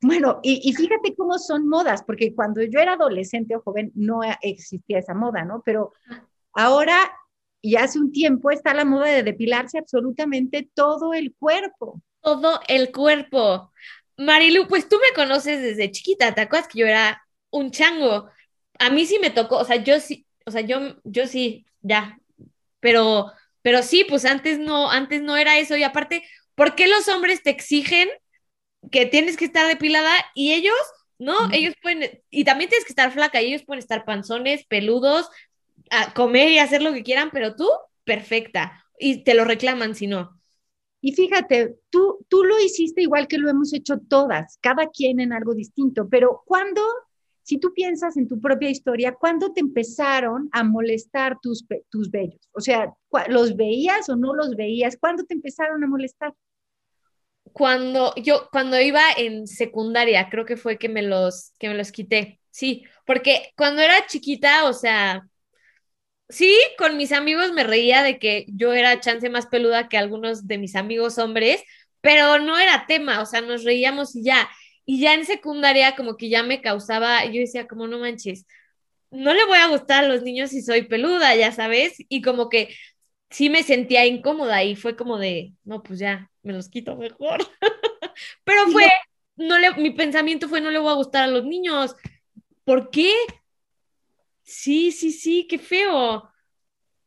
Speaker 1: bueno, y, fíjate cómo son modas, porque cuando yo era adolescente o joven no existía esa moda, ¿no? Pero ahora y hace un tiempo está la moda de depilarse absolutamente todo el cuerpo.
Speaker 2: Todo el cuerpo. Marilu, pues tú me conoces desde chiquita, ¿te acuerdas que yo era un chango? A mí sí me tocó, o sea, yo sí, o sea, yo, yo sí, ya, pero, pero sí, pues antes no, antes no era eso, y aparte, ¿por qué los hombres te exigen que tienes que estar depilada y ellos, no, ellos pueden, y también tienes que estar flaca, y ellos pueden estar panzones, peludos, a comer y hacer lo que quieran, pero tú, perfecta, y te lo reclaman si no.
Speaker 1: Y fíjate, tú, tú lo hiciste igual que lo hemos hecho todas, cada quien en algo distinto, pero cuando, si tú piensas en tu propia historia, ¿cuándo te empezaron a molestar tus, tus vellos? O sea, ¿los veías o no los veías? ¿Cuándo te empezaron a molestar?
Speaker 2: Cuando yo, cuando iba en secundaria, creo que fue que me los, que me los quité. Sí, porque cuando era chiquita, o sea, sí, con mis amigos me reía de que yo era chance más peluda que algunos de mis amigos hombres, pero no era tema, o sea, nos reíamos y ya. Y ya en secundaria como que ya me causaba, yo decía como no manches, no le voy a gustar a los niños si soy peluda, ya sabes, y como que sí me sentía incómoda y fue como de, no, pues ya, me los quito mejor. pero fue, no le, mi pensamiento fue, no le voy a gustar a los niños. ¿Por qué? Sí, sí, sí, qué feo.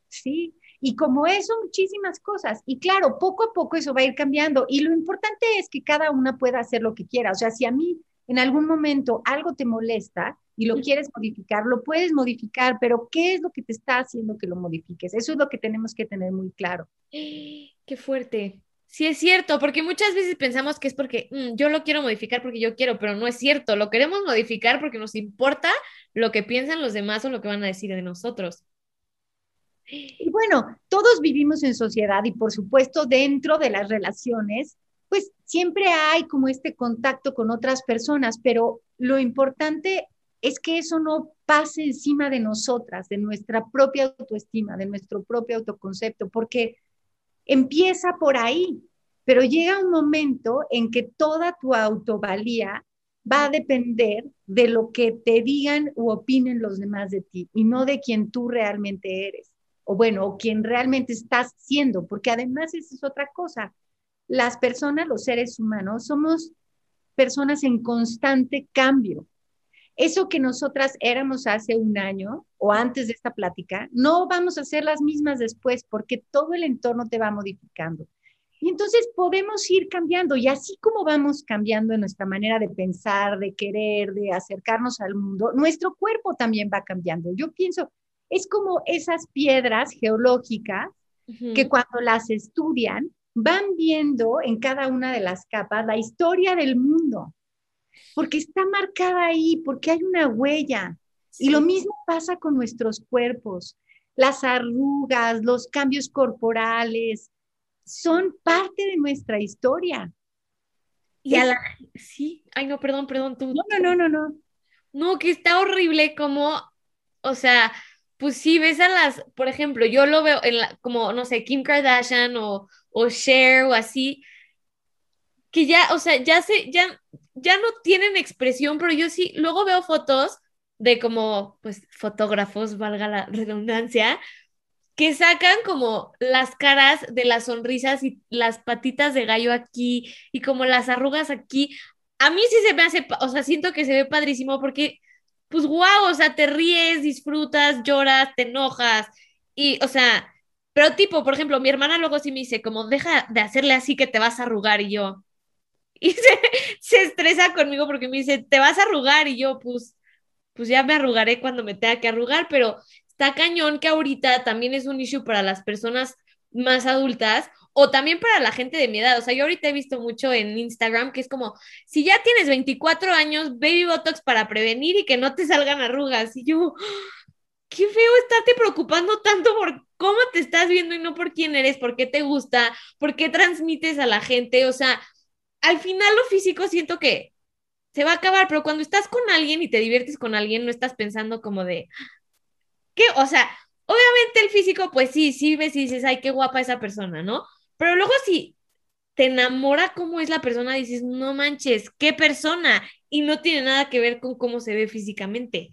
Speaker 1: Sí, y como eso, muchísimas cosas. Y claro, poco a poco eso va a ir cambiando. Y lo importante es que cada una pueda hacer lo que quiera. O sea, si a mí en algún momento algo te molesta y lo quieres modificar, lo puedes modificar, pero ¿qué es lo que te está haciendo que lo modifiques? Eso es lo que tenemos que tener muy claro.
Speaker 2: Qué fuerte. Sí, es cierto, porque muchas veces pensamos que es porque mm, yo lo quiero modificar porque yo quiero, pero no es cierto. Lo queremos modificar porque nos importa lo que piensan los demás o lo que van a decir de nosotros.
Speaker 1: Y bueno, todos vivimos en sociedad y por supuesto dentro de las relaciones, pues siempre hay como este contacto con otras personas, pero lo importante es que eso no pase encima de nosotras, de nuestra propia autoestima, de nuestro propio autoconcepto, porque empieza por ahí, pero llega un momento en que toda tu autovalía va a depender de lo que te digan u opinen los demás de ti y no de quien tú realmente eres, o bueno, o quien realmente estás siendo, porque además esa es otra cosa. Las personas, los seres humanos, somos personas en constante cambio. Eso que nosotras éramos hace un año o antes de esta plática, no vamos a ser las mismas después porque todo el entorno te va modificando. Y entonces podemos ir cambiando y así como vamos cambiando en nuestra manera de pensar, de querer, de acercarnos al mundo, nuestro cuerpo también va cambiando. Yo pienso, es como esas piedras geológicas que cuando las estudian van viendo en cada una de las capas la historia del mundo, porque está marcada ahí, porque hay una huella. Y lo mismo pasa con nuestros cuerpos. Las arrugas, los cambios corporales, son parte de nuestra historia.
Speaker 2: Y a la... Sí, ay no, perdón, perdón, tú.
Speaker 1: No, no, no, no, no.
Speaker 2: No, que está horrible como, o sea, pues sí, ves a las, por ejemplo, yo lo veo en la, como, no sé, Kim Kardashian o, o Cher o así, que ya, o sea, ya se, ya, ya no tienen expresión, pero yo sí, luego veo fotos de como, pues, fotógrafos, valga la redundancia, que sacan como las caras de las sonrisas y las patitas de gallo aquí y como las arrugas aquí. A mí sí se me hace, o sea, siento que se ve padrísimo porque pues guau, o sea, te ríes, disfrutas, lloras, te enojas y, o sea, pero tipo, por ejemplo, mi hermana luego sí me dice, como, deja de hacerle así que te vas a arrugar y yo, y se, se estresa conmigo porque me dice, te vas a arrugar y yo, pues, pues ya me arrugaré cuando me tenga que arrugar, pero está cañón que ahorita también es un issue para las personas más adultas o también para la gente de mi edad. O sea, yo ahorita he visto mucho en Instagram que es como, si ya tienes 24 años, baby botox para prevenir y que no te salgan arrugas. Y yo, qué feo estarte preocupando tanto por cómo te estás viendo y no por quién eres, por qué te gusta, por qué transmites a la gente. O sea, al final lo físico siento que se va a acabar, pero cuando estás con alguien y te diviertes con alguien, no estás pensando como de, ¿qué? O sea, obviamente el físico, pues sí, sí ves y dices, ay, qué guapa esa persona, ¿no? Pero luego si te enamora cómo es la persona, dices, no manches, qué persona. Y no tiene nada que ver con cómo se ve físicamente.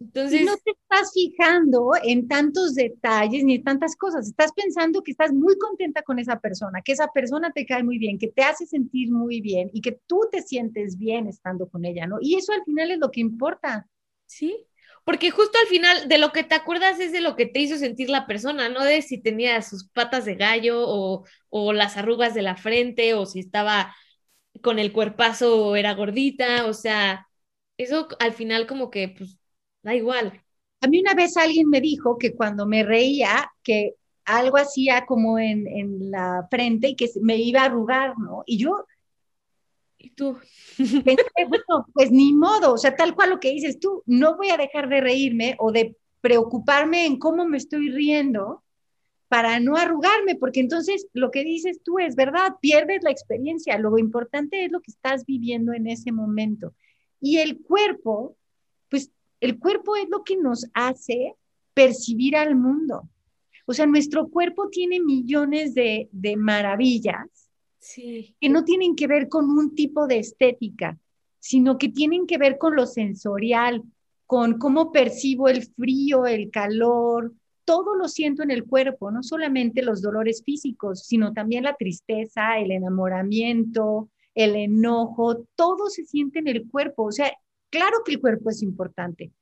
Speaker 2: Entonces.
Speaker 1: no te estás fijando en tantos detalles ni en tantas cosas. Estás pensando que estás muy contenta con esa persona, que esa persona te cae muy bien, que te hace sentir muy bien y que tú te sientes bien estando con ella, ¿no? Y eso al final es lo que importa.
Speaker 2: Sí, porque justo al final de lo que te acuerdas es de lo que te hizo sentir la persona, no de si tenía sus patas de gallo o, o las arrugas de la frente o si estaba con el cuerpazo o era gordita, o sea, eso al final como que pues da igual.
Speaker 1: A mí una vez alguien me dijo que cuando me reía, que algo hacía como en, en la frente y que me iba a arrugar, ¿no? Y yo
Speaker 2: ¿Y tú?
Speaker 1: bueno, pues ni modo, o sea, tal cual lo que dices tú, no voy a dejar de reírme o de preocuparme en cómo me estoy riendo para no arrugarme, porque entonces lo que dices tú es verdad, pierdes la experiencia, lo importante es lo que estás viviendo en ese momento. Y el cuerpo, el cuerpo es lo que nos hace percibir al mundo. O sea, nuestro cuerpo tiene millones de, de maravillas que no tienen que ver con un tipo de estética, sino que tienen que ver con lo sensorial, con cómo percibo el frío, el calor, todo lo siento en el cuerpo, no solamente los dolores físicos, sino también la tristeza, el enamoramiento, el enojo, todo se siente en el cuerpo. O sea, claro que el cuerpo es importante,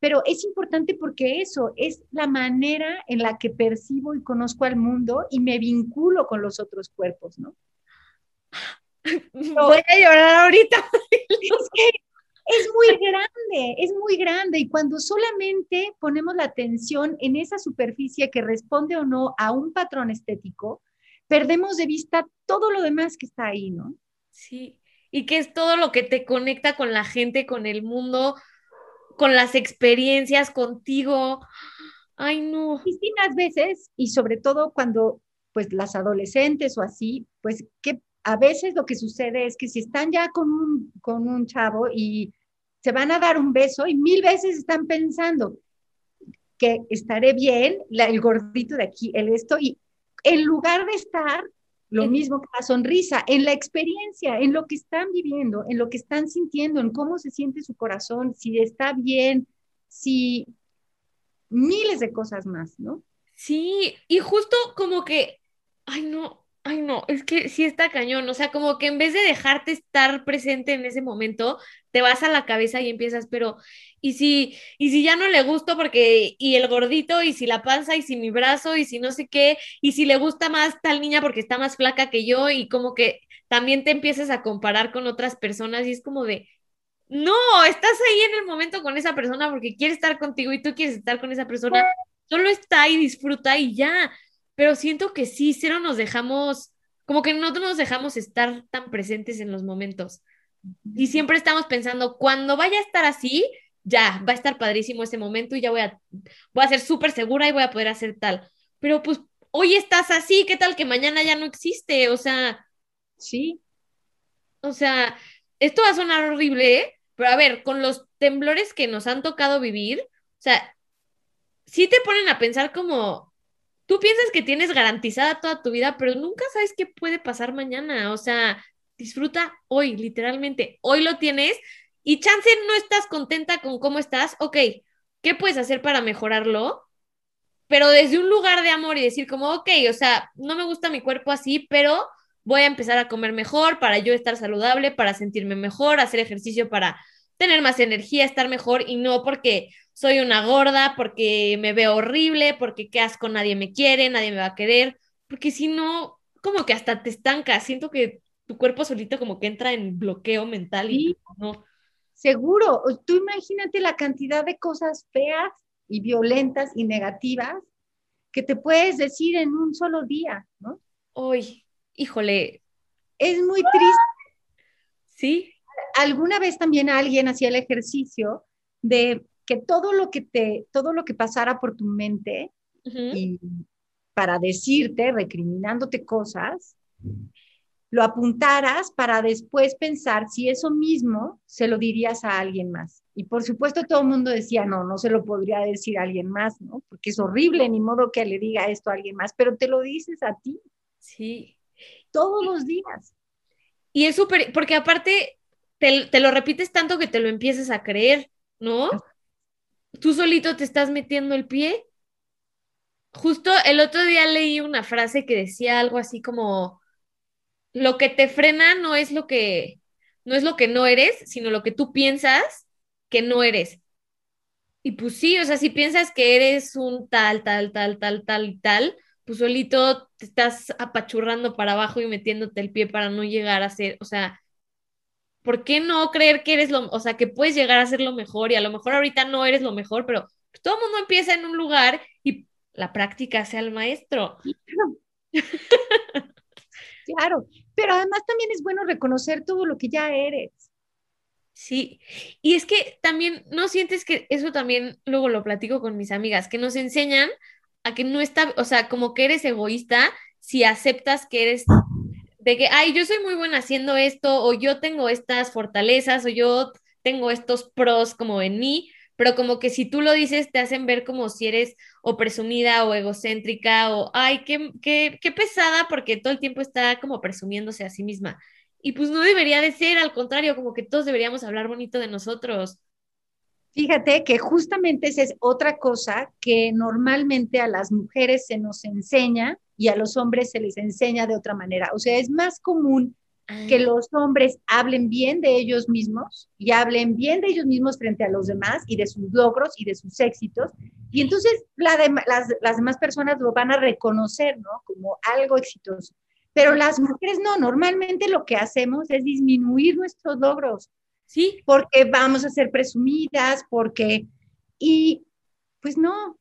Speaker 1: pero es importante porque eso es la manera en la que percibo y conozco al mundo y me vinculo con los otros cuerpos, ¿no?
Speaker 2: Voy a llorar ahorita.
Speaker 1: Es muy grande, es muy grande. Y cuando solamente ponemos la atención en esa superficie que responde o no a un patrón estético, perdemos de vista todo lo demás que está ahí, ¿no?
Speaker 2: Sí, y que es todo lo que te conecta con la gente, con el mundo, con las experiencias, contigo. Ay, no.
Speaker 1: Distintas veces, y sobre todo cuando pues las adolescentes o así, pues qué a veces lo que sucede es que si están ya con un, con un chavo y se van a dar un beso y mil veces están pensando que estaré bien, el gordito de aquí, el esto, y en lugar de estar lo mismo que la sonrisa, en la experiencia, en lo que están viviendo, en lo que están sintiendo, en cómo se siente su corazón, si está bien, si miles de cosas más, ¿no?
Speaker 2: Sí, y justo como que, ay no, Ay, no, es que sí está cañón, o sea, como que en vez de dejarte estar presente en ese momento, te vas a la cabeza y empiezas, pero, ¿y si, y si ya no le gusto porque, y el gordito, y si la panza, y si mi brazo, y si no sé qué, y si le gusta más tal niña porque está más flaca que yo, y como que también te empiezas a comparar con otras personas y es como de, no, estás ahí en el momento con esa persona porque quiere estar contigo y tú quieres estar con esa persona, solo está y disfruta y ya pero siento que sí, cero nos dejamos, como que no nos dejamos estar tan presentes en los momentos. Y siempre estamos pensando, cuando vaya a estar así, ya, va a estar padrísimo ese momento y ya voy a, voy a ser súper segura y voy a poder hacer tal. Pero pues hoy estás así, ¿qué tal que mañana ya no existe? O sea,
Speaker 1: sí.
Speaker 2: O sea, esto va a sonar horrible, ¿eh? pero a ver, con los temblores que nos han tocado vivir, o sea, sí te ponen a pensar como, tú piensas que tienes garantizada toda tu vida, pero nunca sabes qué puede pasar mañana. O sea, disfruta hoy, literalmente. Hoy lo tienes y chance no estás contenta con cómo estás. Ok, ¿qué puedes hacer para mejorarlo? Pero desde un lugar de amor y decir como, ok, o sea, no me gusta mi cuerpo así, pero voy a empezar a comer mejor para yo estar saludable, para sentirme mejor, hacer ejercicio para tener más energía, estar mejor y no porque soy una gorda, porque me veo horrible, porque qué asco, nadie me quiere, nadie me va a querer, porque si no, como que hasta te estanca, siento que tu cuerpo solito como que entra en bloqueo mental y no.
Speaker 1: Seguro, tú imagínate la cantidad de cosas feas y violentas y negativas que te puedes decir en un solo día, ¿no?
Speaker 2: Uy, híjole.
Speaker 1: Es muy triste.
Speaker 2: Sí.
Speaker 1: Alguna vez también alguien hacía el ejercicio de que todo lo que te, todo lo que pasara por tu mente y para decirte, recriminándote cosas, lo apuntaras para después pensar si eso mismo se lo dirías a alguien más. Y por supuesto todo el mundo decía, no, no se lo podría decir a alguien más, ¿no? Porque es horrible, ni modo que le diga esto a alguien más, pero te lo dices a ti.
Speaker 2: Sí.
Speaker 1: Todos los días.
Speaker 2: Y es súper, porque aparte te, te, lo repites tanto que te lo empiezas a creer, ¿no? Tú solito te estás metiendo el pie. Justo el otro día leí una frase que decía algo así como, lo que te frena no es lo que, no es lo que no eres, sino lo que tú piensas que no eres. Y pues sí, o sea, si piensas que eres un tal, tal, tal, tal, tal y tal, pues solito te estás apachurrando para abajo y metiéndote el pie para no llegar a ser, o sea, ¿por qué no creer que eres lo, o sea, que puedes llegar a ser lo mejor y a lo mejor ahorita no eres lo mejor, pero todo el mundo empieza en un lugar y la práctica sea el maestro.
Speaker 1: Claro, pero además también es bueno reconocer todo lo que ya eres.
Speaker 2: Sí, y es que también no sientes que eso también luego lo platico con mis amigas, que nos enseñan a que no está, o sea, como que eres egoísta si aceptas que eres de que, ay, yo soy muy buena haciendo esto, o yo tengo estas fortalezas, o yo tengo estos pros como en mí, pero como que si tú lo dices, te hacen ver como si eres o presumida o egocéntrica, o, ay, qué, qué, qué pesada, porque todo el tiempo está como presumiéndose a sí misma. Y pues no debería de ser, al contrario, como que todos deberíamos hablar bonito de nosotros.
Speaker 1: Fíjate que justamente esa es otra cosa que normalmente a las mujeres se nos enseña y a los hombres se les enseña de otra manera. O sea, es más común que ah. los hombres hablen bien de ellos mismos y hablen bien de ellos mismos frente a los demás y de sus logros y de sus éxitos. Y entonces las, las demás personas lo van a reconocer, ¿no? Como algo exitoso. Pero las mujeres no, normalmente lo que hacemos es disminuir nuestros logros. Sí. Porque vamos a ser presumidas, porque... Y pues no,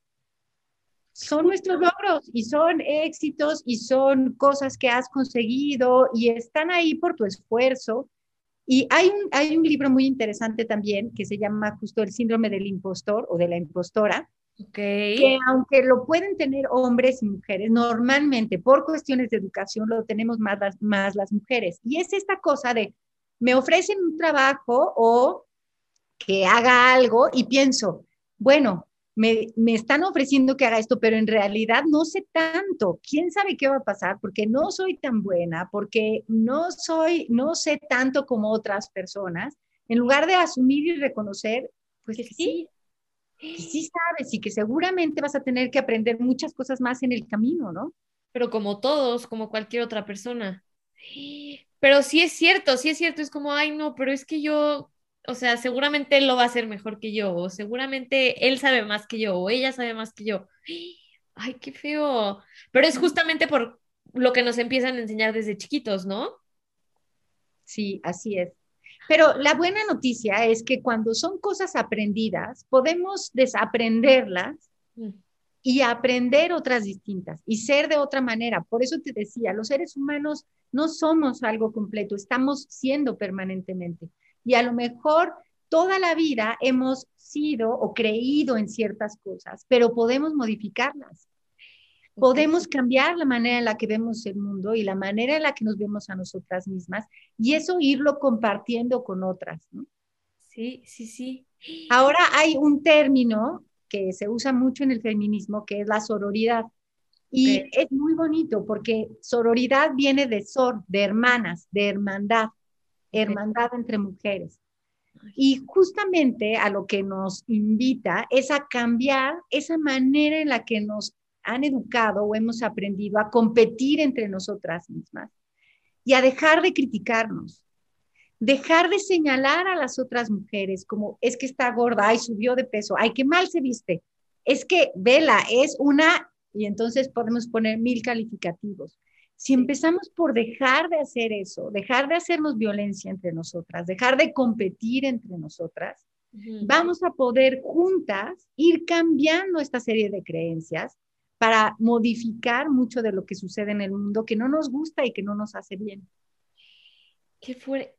Speaker 1: son nuestros logros y son éxitos y son cosas que has conseguido y están ahí por tu esfuerzo. Y hay un, hay un libro muy interesante también que se llama justo El síndrome del impostor o de la impostora,
Speaker 2: okay.
Speaker 1: que aunque lo pueden tener hombres y mujeres, normalmente por cuestiones de educación lo tenemos más las, más las mujeres. Y es esta cosa de, me ofrecen un trabajo o que haga algo y pienso, bueno, me, están ofreciendo que haga esto, pero en realidad no sé tanto. ¿Quién sabe qué va a pasar? Porque no soy tan buena, porque no soy, no sé tanto como otras personas. En lugar de asumir y reconocer, pues que sí, que sí sabes y que seguramente vas a tener que aprender muchas cosas más en el camino, ¿no?
Speaker 2: Pero como todos, como cualquier otra persona. Pero sí es cierto, sí es cierto, es como, ay, no, pero es que yo o sea, seguramente él lo va a hacer mejor que yo, o seguramente él sabe más que yo, o ella sabe más que yo. Ay, qué feo. Pero es justamente por lo que nos empiezan a enseñar desde chiquitos, ¿no?
Speaker 1: Sí, así es. Pero la buena noticia es que cuando son cosas aprendidas, podemos desaprenderlas mm. y aprender otras distintas y ser de otra manera. Por eso te decía, los seres humanos no somos algo completo, estamos siendo permanentemente. Y a lo mejor toda la vida hemos sido o creído en ciertas cosas, pero podemos modificarlas. Podemos cambiar la manera en la que vemos el mundo y la manera en la que nos vemos a nosotras mismas y eso irlo compartiendo con otras.
Speaker 2: Sí, sí, sí.
Speaker 1: Ahora hay un término que se usa mucho en el feminismo, que es la sororidad. Y es muy bonito porque sororidad viene de sor, de hermanas, de hermandad, hermandad entre mujeres. Y justamente a lo que nos invita es a cambiar esa manera en la que nos han educado o hemos aprendido a competir entre nosotras mismas y a dejar de criticarnos, dejar de señalar a las otras mujeres como es que está gorda, ay, subió de peso, ay, qué mal se viste. Es que Vela es una, y entonces podemos poner mil calificativos. Si empezamos por dejar de hacer eso, dejar de hacernos violencia entre nosotras, dejar de competir entre nosotras, vamos a poder juntas ir cambiando esta serie de creencias para modificar mucho de lo que sucede en el mundo que no nos gusta y que no nos hace bien.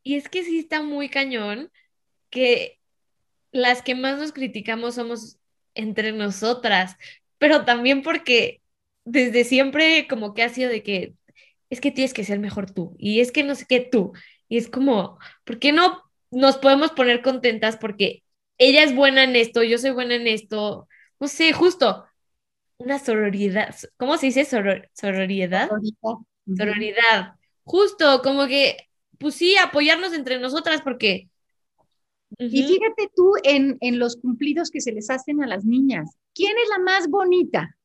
Speaker 2: Y es que sí está muy cañón que las que más nos criticamos somos entre nosotras, pero también porque desde siempre como que ha sido de que es que tienes que ser mejor tú y es que no sé qué tú. Y es como, ¿por qué no nos podemos poner contentas porque ella es buena en esto, yo soy buena en esto? No sé, justo una sororidad, ¿cómo se dice soror, sororidad? Sororidad. Justo, como que pues sí, apoyarnos entre nosotras porque...
Speaker 1: Y fíjate tú en, en los cumplidos que se les hacen a las niñas. ¿Quién es la más bonita?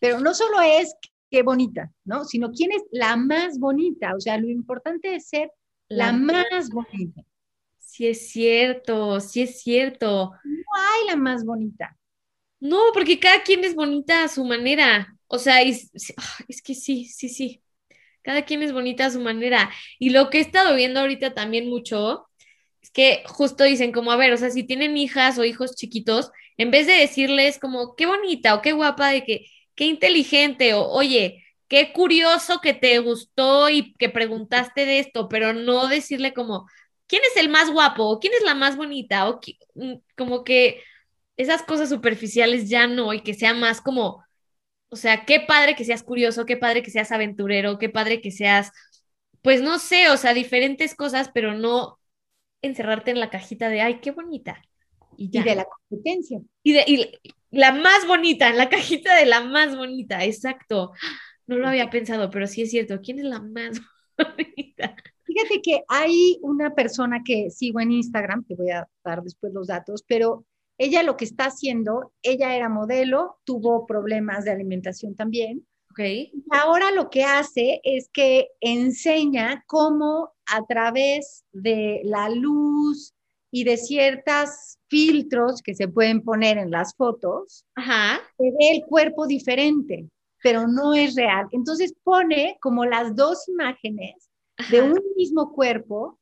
Speaker 1: Pero no solo es qué bonita, ¿no? Sino quién es la más bonita. O sea, lo importante es ser la, más bonita.
Speaker 2: Sí es cierto, sí es cierto.
Speaker 1: No hay la más bonita.
Speaker 2: No, porque cada quien es bonita a su manera. O sea, es, es que sí, sí, sí. Cada quien es bonita a su manera. Y lo que he estado viendo ahorita también mucho es que justo dicen como, a ver, o sea, si tienen hijas o hijos chiquitos, en vez de decirles como, qué bonita o qué guapa, de que, qué inteligente o, oye, qué curioso que te gustó y que preguntaste de esto, pero no decirle como, ¿quién es el más guapo? o ¿Quién es la más bonita? O mm, como que esas cosas superficiales ya no, y que sea más como, o sea, qué padre que seas curioso, qué padre que seas aventurero, qué padre que seas, pues no sé, o sea, diferentes cosas, pero no encerrarte en la cajita de, ay, qué bonita.
Speaker 1: Y, de la competencia.
Speaker 2: Y de la más bonita, en la cajita de la más bonita, exacto. No lo había pensado, pero sí es cierto. ¿Quién es la más bonita?
Speaker 1: Fíjate que hay una persona que sigo en Instagram, te voy a dar después los datos, pero ella lo que está haciendo, ella era modelo, tuvo problemas de alimentación también.
Speaker 2: Okay.
Speaker 1: Ahora lo que hace es que enseña cómo a través de la luz y de ciertos filtros que se pueden poner en las fotos, se ve el cuerpo diferente, pero no es real. Entonces pone como las dos imágenes de un mismo cuerpo,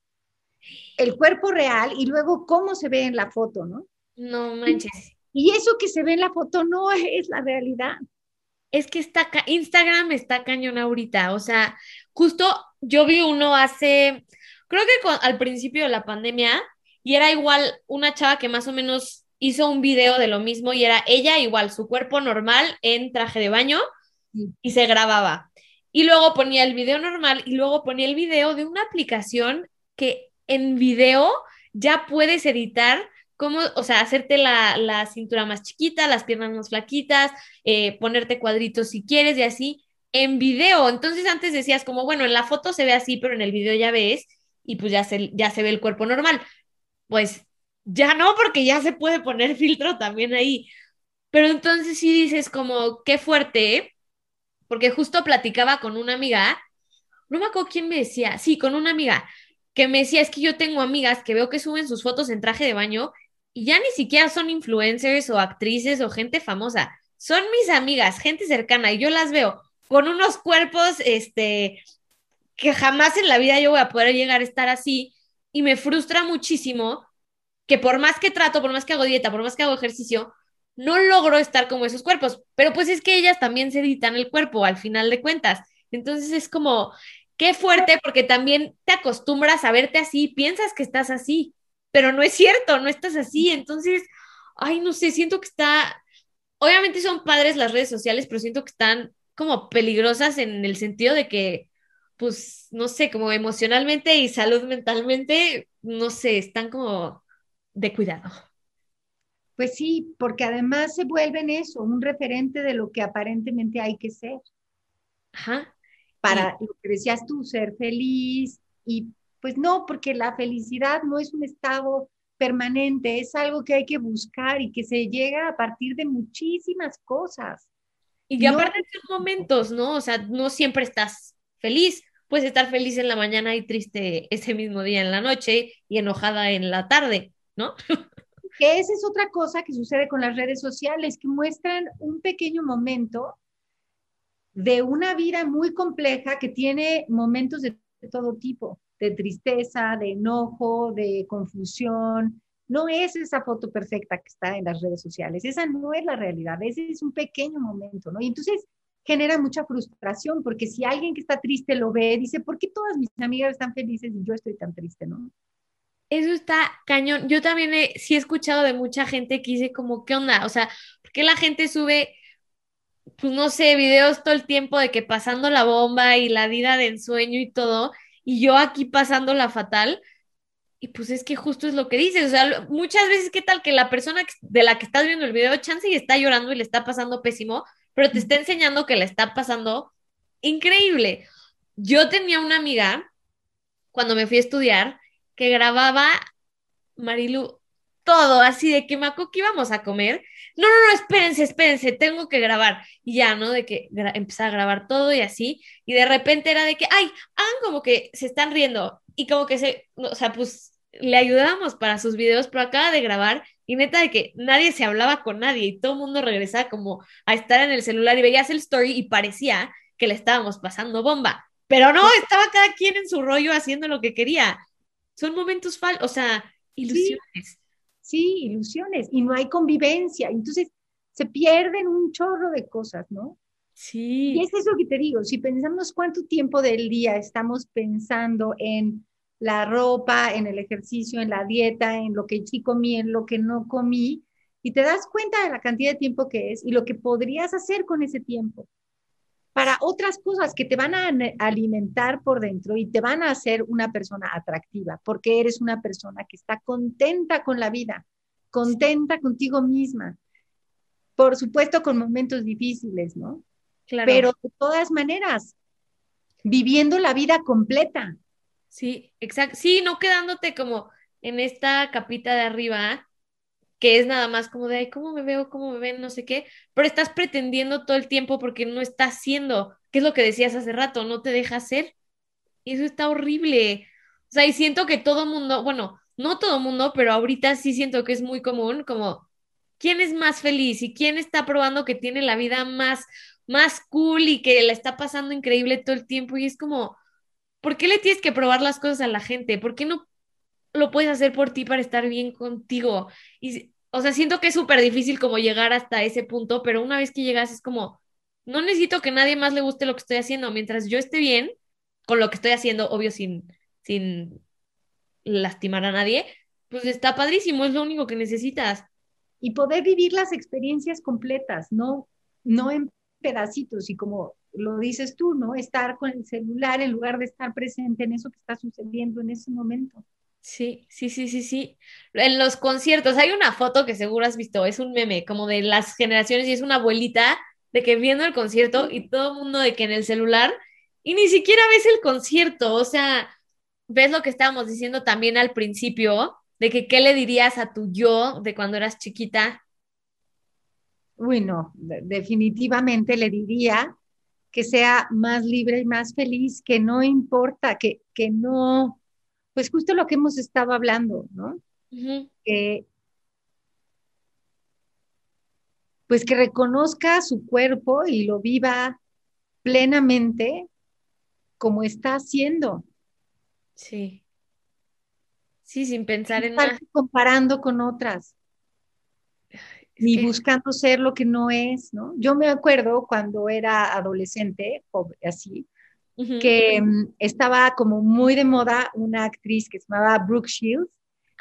Speaker 1: el cuerpo real y luego cómo se ve en la foto, ¿no?
Speaker 2: No manches.
Speaker 1: Y eso que se ve en la foto no es la realidad.
Speaker 2: Es que está Instagram está cañón ahorita. O sea, justo yo vi uno hace, creo que al principio de la pandemia, y era igual una chava que más o menos hizo un video de lo mismo y era ella igual, su cuerpo normal en traje de baño y se grababa. Y luego ponía el video normal y luego ponía el video de una aplicación que en video ya puedes editar cómo, o sea, hacerte la, cintura más chiquita, las piernas más flaquitas, eh, ponerte cuadritos si quieres y así, en video. Entonces antes decías como, bueno, en la foto se ve así, pero en el video ya ves y pues ya se, ya se ve el cuerpo normal. Pues ya no, porque ya se puede poner filtro también ahí. Pero entonces sí dices como, qué fuerte, porque justo platicaba con una amiga, no me acuerdo quién me decía, sí, con una amiga, que me decía, es que yo tengo amigas que veo que suben sus fotos en traje de baño y ya ni siquiera son influencers o actrices o gente famosa, son mis amigas, gente cercana, y yo las veo con unos cuerpos, este, que jamás en la vida yo voy a poder llegar a estar así, y me frustra muchísimo que por más que trato, por más que hago dieta, por más que hago ejercicio, no logro estar como esos cuerpos, pero pues es que ellas también se editan el cuerpo al final de cuentas. Entonces es como, qué fuerte, porque también te acostumbras a verte así, piensas que estás así, pero no es cierto, no estás así. Entonces, ay, no sé, siento que está, obviamente son padres las redes sociales, pero siento que están como peligrosas en el sentido de que, pues, no sé, como emocionalmente y salud mentalmente, no sé, están como de cuidado.
Speaker 1: Pues sí, porque además se vuelven eso, un referente de lo que aparentemente hay que ser.
Speaker 2: Ajá.
Speaker 1: Para lo que decías tú, ser feliz. Y pues no, porque la felicidad no es un estado permanente, es algo que hay que buscar y que se llega a partir de muchísimas cosas.
Speaker 2: Y que aparte de momentos, ¿no? O sea, no siempre estás feliz. Puedes estar feliz en la mañana y triste ese mismo día en la noche y enojada en la tarde, ¿no?
Speaker 1: Que esa es otra cosa que sucede con las redes sociales, que muestran un pequeño momento de una vida muy compleja que tiene momentos de todo tipo, de tristeza, de enojo, de confusión. No es esa foto perfecta que está en las redes sociales, esa no es la realidad, ese es un pequeño momento, ¿no? Y entonces genera mucha frustración, porque si alguien que está triste lo ve, dice, ¿por qué todas mis amigas están felices y yo estoy tan triste, ¿no?
Speaker 2: Eso está cañón. Yo también he, sí he escuchado de mucha gente que dice como, ¿qué onda? O sea, ¿por qué la gente sube, pues no sé, videos todo el tiempo de que pasando la bomba y la vida de ensueño y todo, y yo aquí pasando la fatal? Y pues es que justo es lo que dices, o sea, muchas veces, ¿qué tal que la persona de la que estás viendo el video, chance y está llorando y le está pasando pésimo, pero te está enseñando que le está pasando increíble? Yo tenía una amiga, cuando me fui a estudiar, que grababa Marilu todo, así de que me acuerdo que íbamos a comer. No, no, no, espérense, espérense, tengo que grabar. Y ya, ¿no? De que empezaba a grabar todo y así. Y de repente era de que, ay, hagan como que se están riendo. Y como que se, o sea, pues le ayudábamos para sus videos, pero acaba de grabar y neta de que nadie se hablaba con nadie y todo el mundo regresaba como a estar en el celular y veías el story y parecía que le estábamos pasando bomba. Pero no, estaba cada quien en su rollo haciendo lo que quería son momentos falsos, o sea, ilusiones.
Speaker 1: Sí, ilusiones, y no hay convivencia, entonces se pierden un chorro de cosas, ¿no?
Speaker 2: Sí.
Speaker 1: Y es eso que te digo, si pensamos cuánto tiempo del día estamos pensando en la ropa, en el ejercicio, en la dieta, en lo que sí comí, en lo que no comí, y te das cuenta de la cantidad de tiempo que es y lo que podrías hacer con ese tiempo para otras cosas que te van a alimentar por dentro y te van a hacer una persona atractiva, porque eres una persona que está contenta con la vida, contenta contigo misma. Por supuesto, con momentos difíciles, ¿no? Claro. Pero de todas maneras, viviendo la vida completa.
Speaker 2: Sí, exacto. Sí, no quedándote como en esta capita de arriba, que es nada más como de, ay, ¿cómo me veo? ¿Cómo me ven? No sé qué, pero estás pretendiendo todo el tiempo porque no estás haciendo, que es lo que decías hace rato, no te deja hacer. Y eso está horrible. O sea, y siento que todo mundo, bueno, no todo mundo, pero ahorita sí siento que es muy común, como, ¿quién es más feliz y quién está probando que tiene la vida más, más cool y que la está pasando increíble todo el tiempo? Y es como, ¿por qué le tienes que probar las cosas a la gente? ¿Por qué no lo puedes hacer por ti para estar bien contigo. Y, o sea, siento que es súper difícil como llegar hasta ese punto, pero una vez que llegas es como, no necesito que nadie más le guste lo que estoy haciendo. Mientras yo esté bien con lo que estoy haciendo, obvio, sin, sin lastimar a nadie, pues está padrísimo, es lo único que necesitas.
Speaker 1: Y poder vivir las experiencias completas, no, no en pedacitos y como lo dices tú, ¿no? Estar con el celular en lugar de estar presente en eso que está sucediendo en ese momento.
Speaker 2: Sí, sí, sí, sí, sí. En los conciertos hay una foto que seguro has visto, es un meme como de las generaciones y es una abuelita de que viendo el concierto y todo el mundo de que en el celular y ni siquiera ves el concierto, o sea, ves lo que estábamos diciendo también al principio, de que qué le dirías a tu yo de cuando eras chiquita.
Speaker 1: Uy, no, definitivamente le diría que sea más libre y más feliz, que no importa, que, que no, pues justo lo que hemos estado hablando, ¿no? pues que reconozca su cuerpo y lo viva plenamente como está haciendo.
Speaker 2: Sí. Sí, sin pensar en nada.
Speaker 1: Comparando con otras. Ni buscando ser lo que no es, ¿no? Yo me acuerdo cuando era adolescente, así, que mm, estaba como muy de moda una actriz que se llamaba Brooke Shields,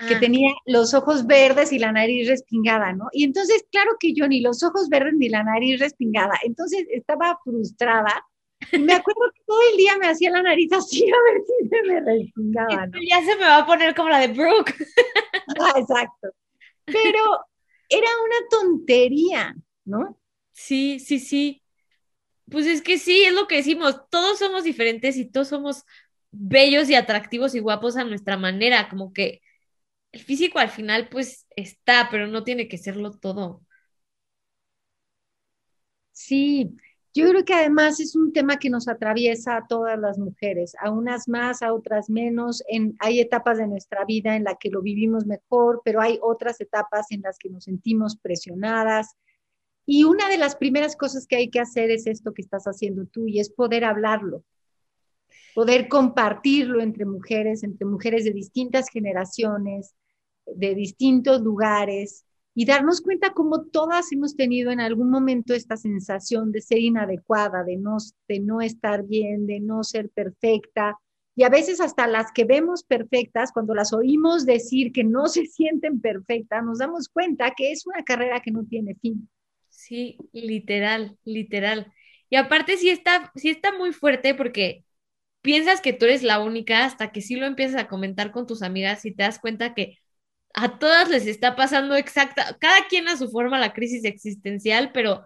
Speaker 1: que ah. tenía los ojos verdes y la nariz respingada, ¿no? Y entonces, claro que yo ni los ojos verdes ni la nariz respingada, entonces estaba frustrada. Y me acuerdo que todo el día me hacía la nariz así a ver si se me respingaba, ¿no?
Speaker 2: Ya se me va a poner como la de Brooke.
Speaker 1: Ah, exacto. Pero era una tontería, ¿no?
Speaker 2: Sí, sí, sí. Pues es que sí, es lo que decimos, todos somos diferentes y todos somos bellos y atractivos y guapos a nuestra manera, como que el físico al final pues está, pero no tiene que serlo todo.
Speaker 1: Sí, yo creo que además es un tema que nos atraviesa a todas las mujeres, a unas más, a otras menos. En, hay etapas de nuestra vida en las que lo vivimos mejor, pero hay otras etapas en las que nos sentimos presionadas, y una de las primeras cosas que hay que hacer es esto que estás haciendo tú y es poder hablarlo, poder compartirlo entre mujeres, entre mujeres de distintas generaciones, de distintos lugares y darnos cuenta como todas hemos tenido en algún momento esta sensación de ser inadecuada, de no, de no estar bien, de no ser perfecta. Y a veces hasta las que vemos perfectas, cuando las oímos decir que no se sienten perfectas, nos damos cuenta que es una carrera que no tiene fin.
Speaker 2: Sí, literal, literal. Y aparte sí está, sí está muy fuerte porque piensas que tú eres la única hasta que sí lo empiezas a comentar con tus amigas y te das cuenta que a todas les está pasando exacta, cada quien a su forma la crisis existencial, pero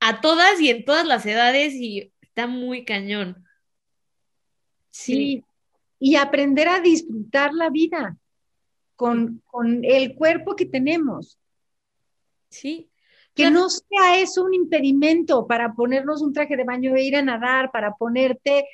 Speaker 2: a todas y en todas las edades y está muy cañón.
Speaker 1: Sí, y aprender a disfrutar la vida con, con el cuerpo que tenemos.
Speaker 2: Sí,
Speaker 1: que no sea eso un impedimento para ponernos un traje de baño e ir a nadar, para ponerte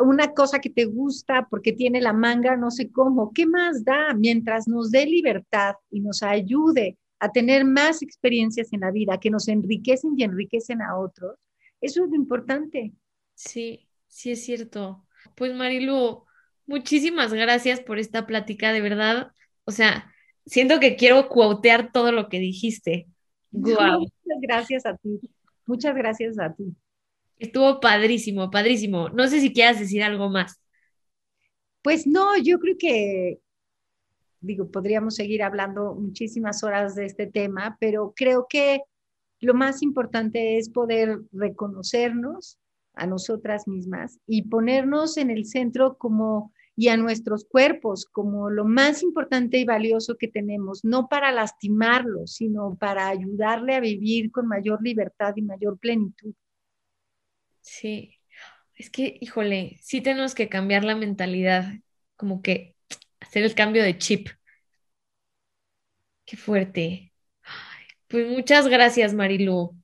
Speaker 1: una cosa que te gusta porque tiene la manga, no sé cómo. ¿Qué más da? Mientras nos dé libertad y nos ayude a tener más experiencias en la vida que nos enriquecen y enriquecen a otros, eso es lo importante.
Speaker 2: Sí, sí es cierto. Pues Marilu, muchísimas gracias por esta plática, de verdad. O sea, siento que quiero cuotear todo lo que dijiste.
Speaker 1: Muchas gracias a ti. Muchas gracias a ti.
Speaker 2: Estuvo padrísimo, padrísimo. No sé si quieras decir algo más.
Speaker 1: Pues no, yo creo que, digo, podríamos seguir hablando muchísimas horas de este tema, pero creo que lo más importante es poder reconocernos a nosotras mismas y ponernos en el centro como y a nuestros cuerpos como lo más importante y valioso que tenemos, no para lastimarlos, sino para ayudarle a vivir con mayor libertad y mayor plenitud.
Speaker 2: Sí, es que, híjole, sí tenemos que cambiar la mentalidad, como que hacer el cambio de chip. Qué fuerte. Pues muchas gracias, Marilu.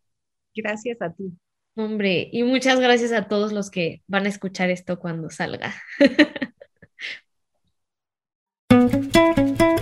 Speaker 1: Gracias a ti.
Speaker 2: Hombre, y muchas gracias a todos los que van a escuchar esto cuando salga.